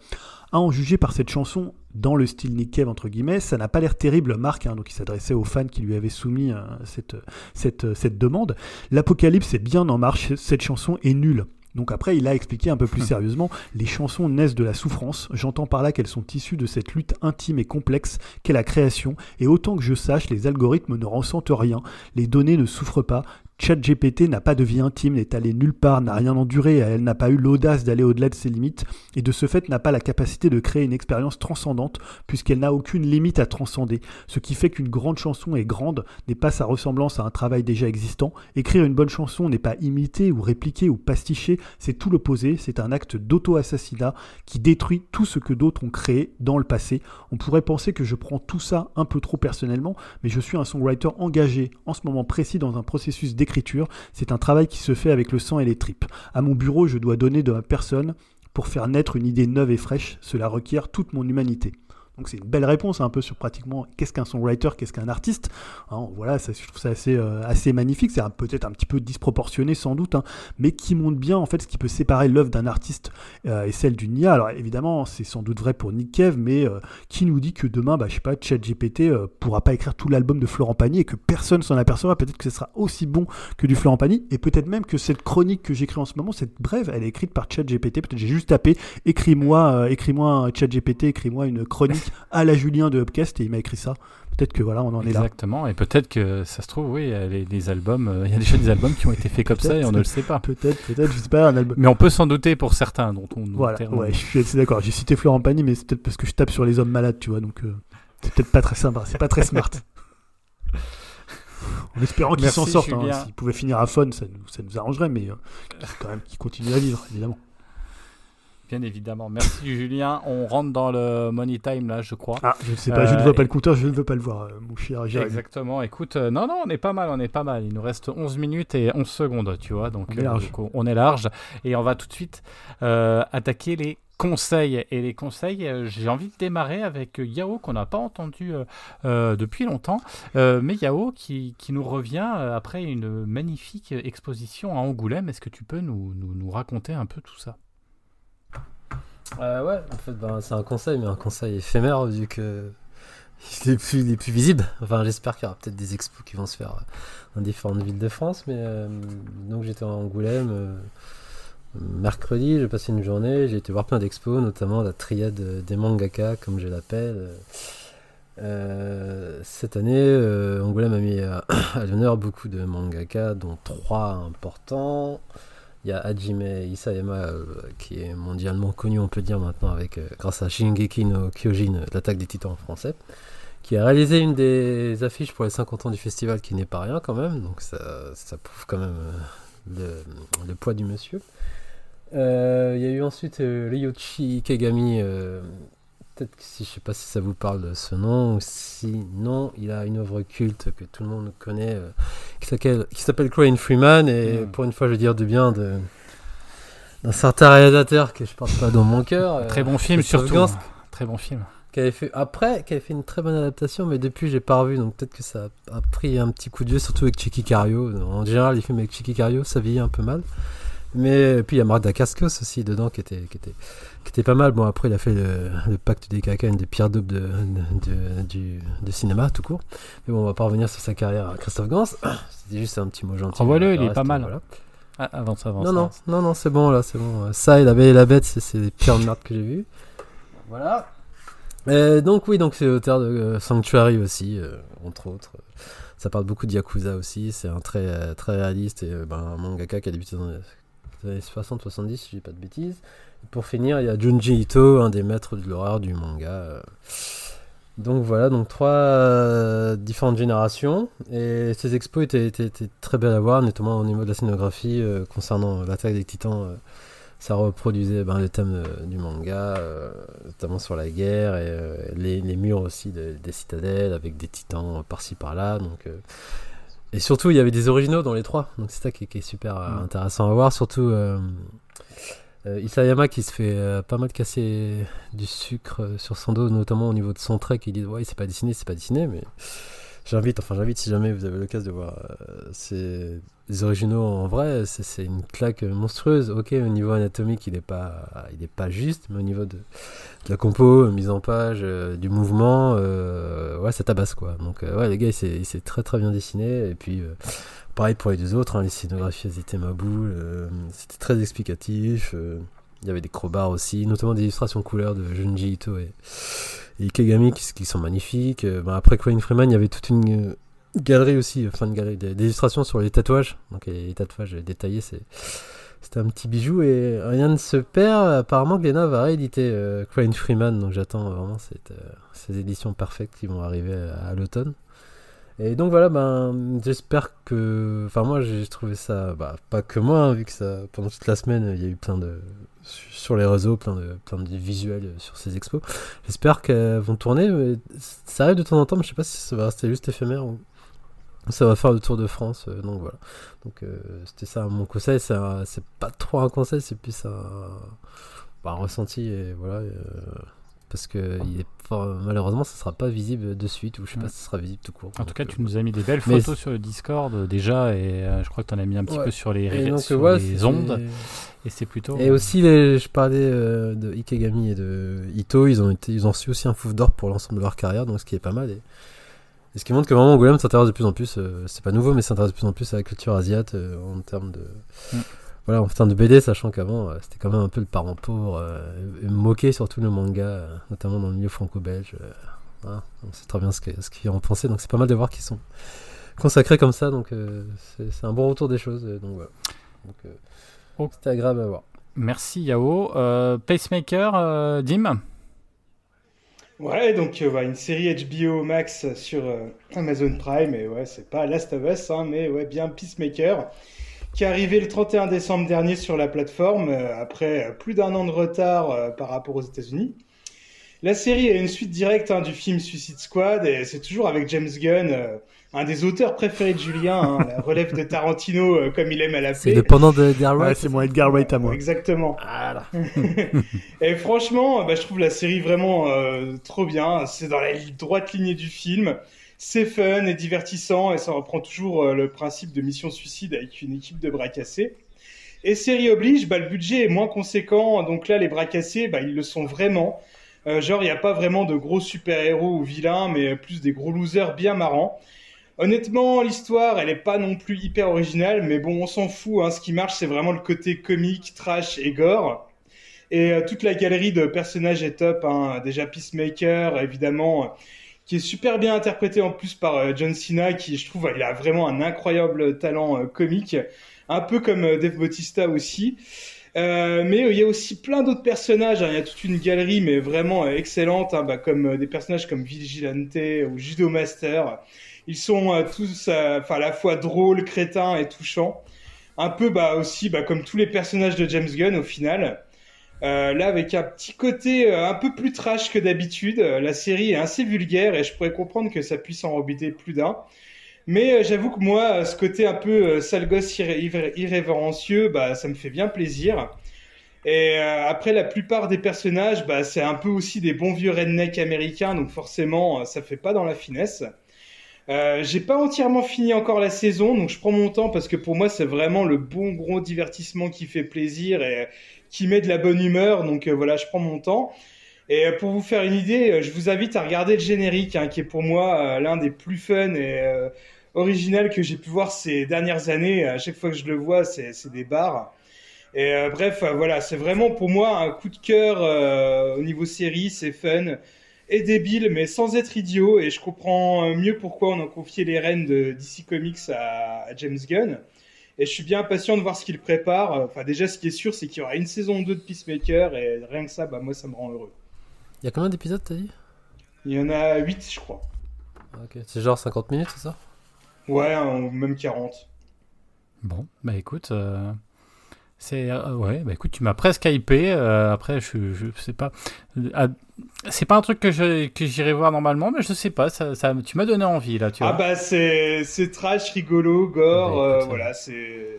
À en juger par cette chanson dans le style Nick Cave, entre guillemets, ça n'a pas l'air terrible, Marc. hein, donc, il s'adressait aux fans qui lui avaient soumis cette demande. L'apocalypse est bien en marche, cette chanson est nulle. Donc après, il a expliqué un peu plus sérieusement, les chansons naissent de la souffrance, j'entends par là qu'elles sont issues de cette lutte intime et complexe qu'est la création, et autant que je sache, les algorithmes ne ressentent rien, les données ne souffrent pas, ChatGPT n'a pas de vie intime, n'est allée nulle part, n'a rien enduré, elle n'a pas eu l'audace d'aller au-delà de ses limites, et de ce fait n'a pas la capacité de créer une expérience transcendante, puisqu'elle n'a aucune limite à transcender. Ce qui fait qu'une grande chanson est grande n'est pas sa ressemblance à un travail déjà existant. Écrire une bonne chanson n'est pas imiter ou répliquer ou pasticher, c'est tout l'opposé, c'est un acte d'auto-assassinat qui détruit tout ce que d'autres ont créé dans le passé. On pourrait penser que je prends tout ça un peu trop personnellement, mais je suis un songwriter engagé en ce moment précis dans un processus d'écriture c'est un travail qui se fait avec le sang et les tripes. À mon bureau, je dois donner de ma personne pour faire naître une idée neuve et fraîche. Cela requiert toute mon humanité. Donc c'est une belle réponse un peu sur pratiquement qu'est-ce qu'un songwriter, qu'est-ce qu'un artiste. Hein, voilà, je trouve ça assez, euh, magnifique. C'est peut-être un petit peu disproportionné sans doute, hein, mais qui montre bien en fait ce qui peut séparer l'œuvre d'un artiste euh, et celle d'une IA. Alors évidemment, c'est sans doute vrai pour Nick Cave, mais euh, qui nous dit que demain, bah, je sais pas, ChatGPT pourra pas écrire tout l'album de Florent Pagny et que personne s'en apercevra. Peut-être que ce sera aussi bon que du Florent Pagny et peut-être même que cette chronique que j'écris en ce moment, cette brève, elle est écrite par ChatGPT. Peut-être j'ai juste tapé écris-moi, écris-moi ChatGPT, écris-moi une chronique à la Julien de Upcast et il m'a écrit ça. Peut-être que voilà, on en est là. Exactement, et peut-être que ça se trouve, oui, les, les albums, euh, il y a déjà des albums qui ont été faits comme ça et on ne le sait pas. Peut-être, peut-être, je sais pas, un album. Mais on peut s'en douter pour certains dont on. Voilà, ouais, je suis assez d'accord. J'ai cité Florent Pagny, mais c'est peut-être parce que je tape sur les hommes malades, tu vois, donc euh, c'est peut-être pas très sympa, c'est pas très smart. en espérant qu'il s'en sorte. Hein. S'il pouvait finir à fun, ça nous, ça nous arrangerait, mais euh, quand même qu'il continue à vivre, évidemment. Bien évidemment. Merci Julien. On rentre dans le money time là, je crois. Ah, je ne sais pas, je ne vois pas le compteur, je ne veux pas le voir, euh, mon cher Exactement. Écoute, euh, non, non, on est pas mal, on est pas mal. Il nous reste 11 minutes et 11 secondes, tu vois. Donc, on est large. Euh, on est large. Et on va tout de suite attaquer les conseils. Et les conseils, j'ai envie de démarrer avec Yao, qu'on n'a pas entendu depuis longtemps. mais Yao qui, qui, nous revient après une magnifique exposition à Angoulême. Est-ce que tu peux nous, nous, nous raconter un peu tout ça? Euh, ouais, en fait, ben, c'est un conseil, mais un conseil éphémère vu que il est plus, il est plus visible. Enfin, j'espère qu'il y aura peut-être des expos qui vont se faire dans différentes villes de France. Mais euh, donc, j'étais en Angoulême euh, mercredi, j'ai passé une journée, j'ai été voir plein d'expos, notamment la triade des mangaka, comme je l'appelle. cette année, Angoulême a mis à, à l'honneur beaucoup de mangaka, dont trois importants. Il y a Hajime Isayama euh, qui est mondialement connu, on peut dire maintenant, avec, euh, grâce à Shingeki no Kyojin, l'attaque des titans en français, qui a réalisé une des affiches pour les 50 ans du festival, qui n'est pas rien quand même, donc ça, prouve quand même euh, le, poids du monsieur. Il y a eu ensuite Ryochi Kegami peut-être que si je sais pas si ça vous parle de ce nom ou si non, il a une œuvre culte que tout le monde connaît euh, qui s'appelle Crane Freeman et hmm. pour une fois je veux dire du bien de d'un certain réalisateur que je porte pas dans mon cœur. Euh, très bon film surtout. Très bon film. Qui avait fait après, qui avait fait une très bonne adaptation, mais depuis j'ai pas revu, donc peut-être que ça a pris un petit coup de vieux, surtout avec Chicky Cario. En général, les films avec Chicky Cario, ça vieillit un peu mal. Mais puis il y a Marc Dacascos aussi dedans qui était, qui était, qui était pas mal. Bon, après, il a fait le, Pacte des caca, une des pires doubles de, de, du, de, cinéma tout court. Mais bon, on va pas revenir sur sa carrière à Christophe Gans. C'était juste un petit mot gentil. Renvoie-le, il est pas mal. Voilà. Ah, avance, avance. Non, non, non, non, c'est bon là, c'est bon. Ça et la belle et la bête, c'est les pires merdes que j'ai vues. Voilà. Et donc, oui, donc c'est l'auteur de euh, Sanctuary aussi, euh, entre autres. Ça parle beaucoup de Yakuza aussi. C'est un très, très réaliste et euh, ben, un mangaka qui a débuté dans années 60-70, si je dis pas de bêtises. pour finir, il y a Junji Ito, un des maîtres de l'horreur du manga. Euh. Donc voilà, donc trois euh, différentes générations. Et ces expos étaient, très belles à voir, notamment au niveau de la scénographie euh, concernant l'attaque des titans. ça reproduisait ben, thèmes du manga, notamment sur la guerre et les, murs aussi des citadelles avec des titans par-ci par-là. Donc et surtout, il y avait des originaux dans les trois. Donc c'est ça qui, est super euh, mm. intéressant à voir. Surtout euh, euh, Isayama qui se fait pas mal casser du sucre sur son dos, notamment au niveau de son trait, qui dit Ouais, c'est pas dessiné, c'est pas dessiné. Mais j'invite, enfin j'invite si jamais vous avez l'occasion de voir ces originaux en vrai, c'est une claque monstrueuse. Ok, au niveau anatomique, il n'est pas, il est pas juste, mais au niveau de, la compo, mise en page, euh, du mouvement, euh, ouais, ça tabasse quoi. Donc, euh, ouais, les gars, c'est très très bien dessiné. Et puis, pareil pour les deux autres, hein, les scénographies, elles étaient ma boule. C'était très explicatif. Il y avait des crowbars aussi, notamment des illustrations couleurs de Junji Ito et, et Kegami qui, sont magnifiques. Bah, après Queen Freeman, il y avait toute une galerie aussi, enfin une galerie, des, illustrations sur les tatouages. Donc les tatouages détaillés, c'est c'était un petit bijou et rien ne se perd. Apparemment, Glénat va rééditer euh, Crying Freeman, donc j'attends vraiment cette, euh, ces éditions parfaites qui vont arriver à, l'automne. Et donc voilà, ben j'espère que, enfin moi j'ai trouvé ça, bah, pas que moi, hein, vu que ça pendant toute la semaine il y a eu plein de sur les réseaux, plein de plein de visuels sur ces expos. J'espère qu'elles vont tourner. ça arrive de temps en temps, mais je sais pas si ça va rester juste éphémère ou ça va faire le tour de France. euh, donc voilà. Donc euh, c'était ça mon conseil. C'est pas trop un conseil, c'est plus un, bah, un ressenti et voilà. euh, parce que il est fort- malheureusement, ça sera pas visible de suite ou je sais pas Mm. si ça sera visible tout court. En tout cas, tu nous as mis des belles Mais photos sur le Discord déjà, et je crois que tu en as mis un petit Ouais. peu sur les, et donc, sur ouais, les ondes, et c'est plutôt. Et aussi, les- je parlais euh, de Ikegami et de Ito, ils ont, été, ils ont reçu aussi un fouf d'or pour l'ensemble de leur carrière, donc ce qui est pas mal. Et, et ce qui montre que vraiment Angoulême s'intéresse de plus en plus, euh, c'est pas nouveau, mais s'intéresse de plus en plus à la culture asiate euh, en termes de. Mm. Voilà, en termes de BD, sachant qu'avant, euh, c'était quand même un peu le parent pauvre, moqué surtout le manga, notamment dans le milieu franco-belge. voilà. on sait très bien ce que- ce qu'ils en pensaient, donc c'est pas mal de voir qu'ils sont consacrés comme ça, donc c'est un bon retour des choses. donc voilà. Donc, Oh. C'était agréable à voir. Merci Yao. Pacemaker, Dim? Ouais, donc euh, ouais, une série HBO Max sur euh, Amazon Prime, et ouais, c'est pas Last of Us, hein, mais ouais, bien Peacemaker, qui est arrivé le 31 décembre dernier sur la plateforme, euh, après plus d'un an de retard euh, par rapport aux États-Unis. La série est une suite directe hein, du film Suicide Squad, et c'est toujours avec James Gunn, euh, un des auteurs préférés de Julien, hein, la relève de Tarantino, euh, comme il aime à C'est l'appeler. le pendant de Edgar Ouais, Wright. c'est mon Edgar Wright à moi. Exactement. Voilà. Et franchement, bah, je trouve la série vraiment euh, trop bien. C'est dans la droite lignée du film. C'est fun et divertissant et ça reprend toujours euh, le principe de mission suicide avec une équipe de bras cassés. Et série oblige, bah, le budget est moins conséquent. Donc là, les bras cassés, bah, ils le sont vraiment. Euh, genre, il n'y a pas vraiment de gros super-héros ou vilains, mais plus des gros losers bien marrants. Honnêtement, l'histoire, elle est pas non plus hyper originale, mais bon, on s'en fout. Hein. Ce qui marche, c'est vraiment le côté comique, trash et gore. Et euh, toute la galerie de personnages est top. Hein. Déjà Peacemaker, évidemment, qui est super bien interprété en plus par euh, John Cena, qui je trouve il a vraiment un incroyable talent comique, un peu comme Dave Bautista aussi. Euh, mais euh, il y a aussi plein d'autres personnages. hein. Il y a toute une galerie, mais vraiment euh, excellente, hein, bah, comme des personnages comme Vigilante ou Judo Master. Ils sont tous, à la fois drôles, crétins et touchants. Un peu, bah, aussi, bah, comme tous les personnages de James Gunn au final. Là, avec un petit côté un peu plus trash que d'habitude, la série est assez vulgaire et je pourrais comprendre que ça puisse en rebiter plus d'un. Mais euh, j'avoue que moi, euh, ce côté un peu euh, sale gosse irré- irré- irrévérencieux, bah, ça me fait bien plaisir. Et après, la plupart des personnages, bah, c'est un peu aussi des bons vieux rednecks américains, donc forcément, ça fait pas dans la finesse. J'ai pas entièrement fini encore la saison, donc je prends mon temps parce que pour moi, c'est vraiment le bon gros divertissement qui fait plaisir et qui met de la bonne humeur. Donc voilà, je prends mon temps. Et pour vous faire une idée, je vous invite à regarder le générique, hein, qui est pour moi l'un des plus fun et original que j'ai pu voir ces dernières années. À chaque fois que je le vois, c'est des barres. Et euh, bref, euh, voilà, c'est vraiment pour moi un coup de cœur euh, au niveau série, c'est fun et débile, mais sans être idiot. Et je comprends mieux pourquoi on a confié les rênes de DC Comics à, à James Gunn. Et je suis bien impatient de voir ce qu'il prépare. Enfin, déjà, ce qui est sûr, c'est qu'il y aura une saison 2 de Peacemaker. Et rien que ça, bah, moi, ça me rend heureux. Il y a combien d'épisodes, t'as dit? Il y en a 8, je crois. Ok. C'est genre 50 minutes, c'est ça? Ouais, ou même 40. Bon, bah écoute, euh, c'est euh, ouais, bah écoute, tu m'as presque hypé. euh, après, je, je sais pas, ah, c'est pas un truc que je que j'irai voir normalement, mais je sais pas, ça, ça tu m'as donné envie là, tu Ah vois. bah, c'est c'est trash, rigolo, gore. Bah, écoute, voilà, c'est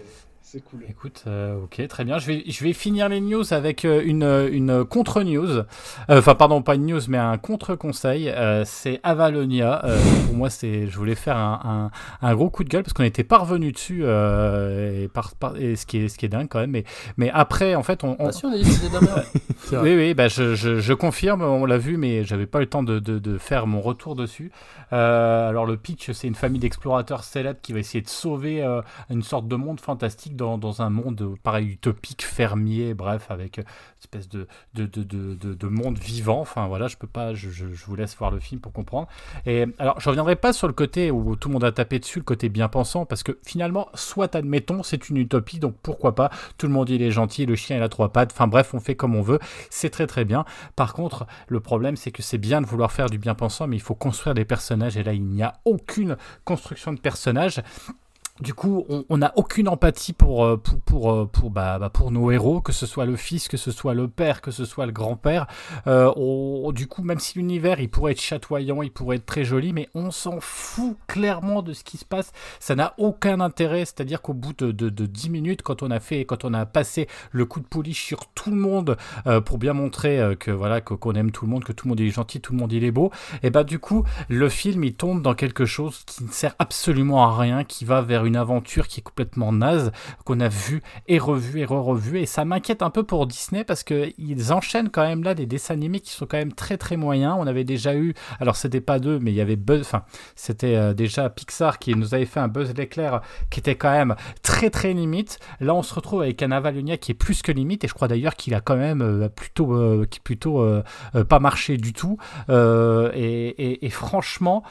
c'est cool. Écoute, euh, ok, très bien. Je vais, je vais finir les news avec euh, une, une contre-news. Euh, Enfin, pardon, pas une news, mais un contre-conseil. Euh, c'est Avalonia. Euh, pour moi, c'est, je voulais faire un, un, un gros coup de gueule parce qu'on n'était pas revenu dessus. euh, et, par, par- et ce, qui est, ce qui est dingue quand même. Mais, mais après, en fait, on. on- Ah si, on a dit que oui, oui, bah, je, je, je confirme, on l'a vu, mais j'avais pas eu le temps de, de, de faire mon retour dessus. Euh, alors, le pitch, c'est une famille d'explorateurs célèbres qui va essayer de sauver euh, une sorte de monde fantastique dans, un monde euh, pareil utopique, fermier, bref, avec une espèce de, de, de, de, de monde vivant. Enfin voilà, je peux pas, je vous laisse voir le film pour comprendre. Et alors, je reviendrai pas sur le côté où tout le monde a tapé dessus, le côté bien pensant, parce que finalement, soit admettons, c'est une utopie, donc pourquoi pas, tout le monde il est gentil, le chien il a trois pattes, enfin bref, on fait comme on veut, c'est très très bien. Par contre, le problème c'est que c'est bien de vouloir faire du bien pensant, mais il faut construire des personnages, et là il n'y a aucune construction de personnages du coup, on n'a aucune empathie pour, euh, pour, pour, euh, pour, bah, bah, pour nos héros, que ce soit le fils, que ce soit le père, que ce soit le grand-père. Euh, du coup, même si l'univers, il pourrait être chatoyant, il pourrait être très joli, mais on s'en fout clairement de ce qui se passe. Ça n'a aucun intérêt. C'est-à-dire qu'au bout de, de, de, 10 minutes, quand on a fait, quand on a passé le coup de polish sur tout le monde pour bien montrer que voilà qu'on aime tout le monde, que tout le monde est gentil, tout le monde il est beau, et bah du coup, le film il tombe dans quelque chose qui ne sert absolument à rien, qui va vers une aventure qui est complètement naze, qu'on a vu et revu et re-revu. Et ça m'inquiète un peu pour Disney parce qu'ils enchaînent quand même là des dessins animés qui sont quand même très très moyens. On avait déjà eu, alors c'était pas deux, mais il y avait Buzz, enfin c'était euh, déjà Pixar qui nous avait fait un Buzz l'éclair qui était quand même très très limite. Là on se retrouve avec un Avalonia qui est plus que limite et je crois d'ailleurs qu'il a quand même euh, plutôt, euh, plutôt pas marché du tout. Et, et, et, franchement,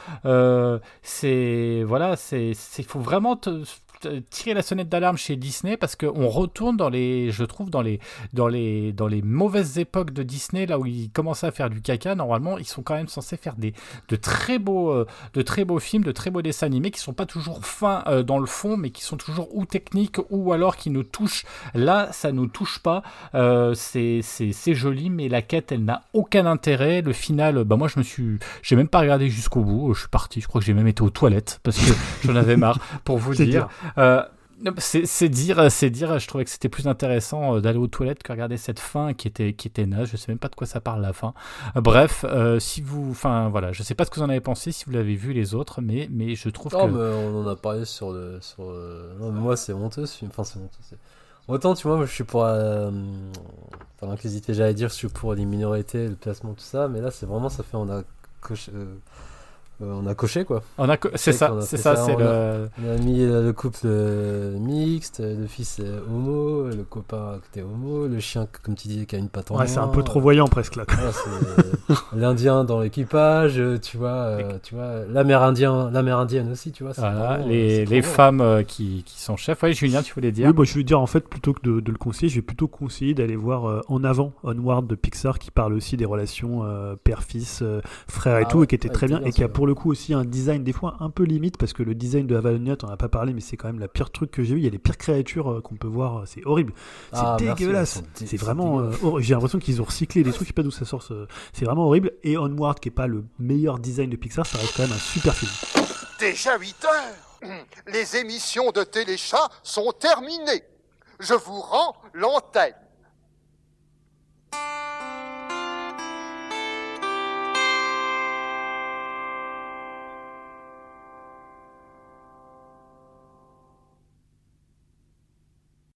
c'est voilà, c'est il faut vraiment te, tirer la sonnette d'alarme chez Disney parce qu'on retourne dans les, je trouve, dans les, dans les, dans les mauvaises époques de Disney, là où ils commençaient à faire du caca. Normalement, ils sont quand même censés faire des, de très beaux, euh, de très beaux films, de très beaux dessins animés qui sont pas toujours fins euh, dans le fond, mais qui sont toujours ou techniques ou alors qui nous touchent. Là, ça nous touche pas. Euh, c'est, c'est, c'est joli, mais la quête, elle n'a aucun intérêt. Le final, bah moi, je me suis, j'ai même pas regardé jusqu'au bout. Je suis parti. Je crois que j'ai même été aux toilettes parce que j'en avais marre. Pour vous dire. dire. Euh, c'est dire, c'est dire. Je trouvais que c'était plus intéressant euh, d'aller aux toilettes que regarder cette fin qui était qui était naze. Je sais même pas de quoi ça parle la fin. Euh, bref, euh, si vous, enfin voilà, je sais pas ce que vous en avez pensé, si vous l'avez vu les autres, mais mais je trouve oh, que. Mais on en a parlé sur le sur. Non, mais moi c'est honteux. Enfin c'est honteux. Autant tu vois, moi je suis pour. Euh... J'hésitais, j'allais dire je suis pour les minorités, le placement, tout ça, mais là c'est vraiment ça fait on a. Euh euh, on a coché quoi. On a co c'est ça, c'est ça, c'est le. A, on a mis le couple mixte, le fils est homo, le copain qui était homo, le chien comme tu disais qui a une patte en Ouais, c'est un peu trop voyant presque là. Ouais, L'Indien dans l'équipage, tu vois, euh, tu vois, l'Amérindien, l'Amérindienne aussi, tu vois. Voilà, vraiment, les, les femmes euh, qui, qui, sont chefs. Oui, Julien, tu voulais dire. Oui, moi je veux dire en fait plutôt que de, de le conseiller, je vais plutôt conseiller d'aller voir euh, En avant Onward de Pixar qui parle aussi des relations euh, père-fils, frère et ah, tout, et qui était très bien, et qui a pour le coup aussi un design des fois un peu limite parce que le design de Avalonia, on a pas parlé, mais c'est quand même la pire truc que j'ai vu. Il y a les pires créatures euh, qu'on peut voir, c'est horrible, c'est ah, dégueulasse. C'est vraiment, euh, j'ai l'impression qu'ils ont recyclé des trucs, je sais pas d'où ça sort. C'est vraiment horrible. Et Onward, qui est pas le meilleur design de Pixar, ça reste quand même un super film. Déjà 8 heures. Les émissions de Téléchat sont terminées. Je vous rends l'antenne.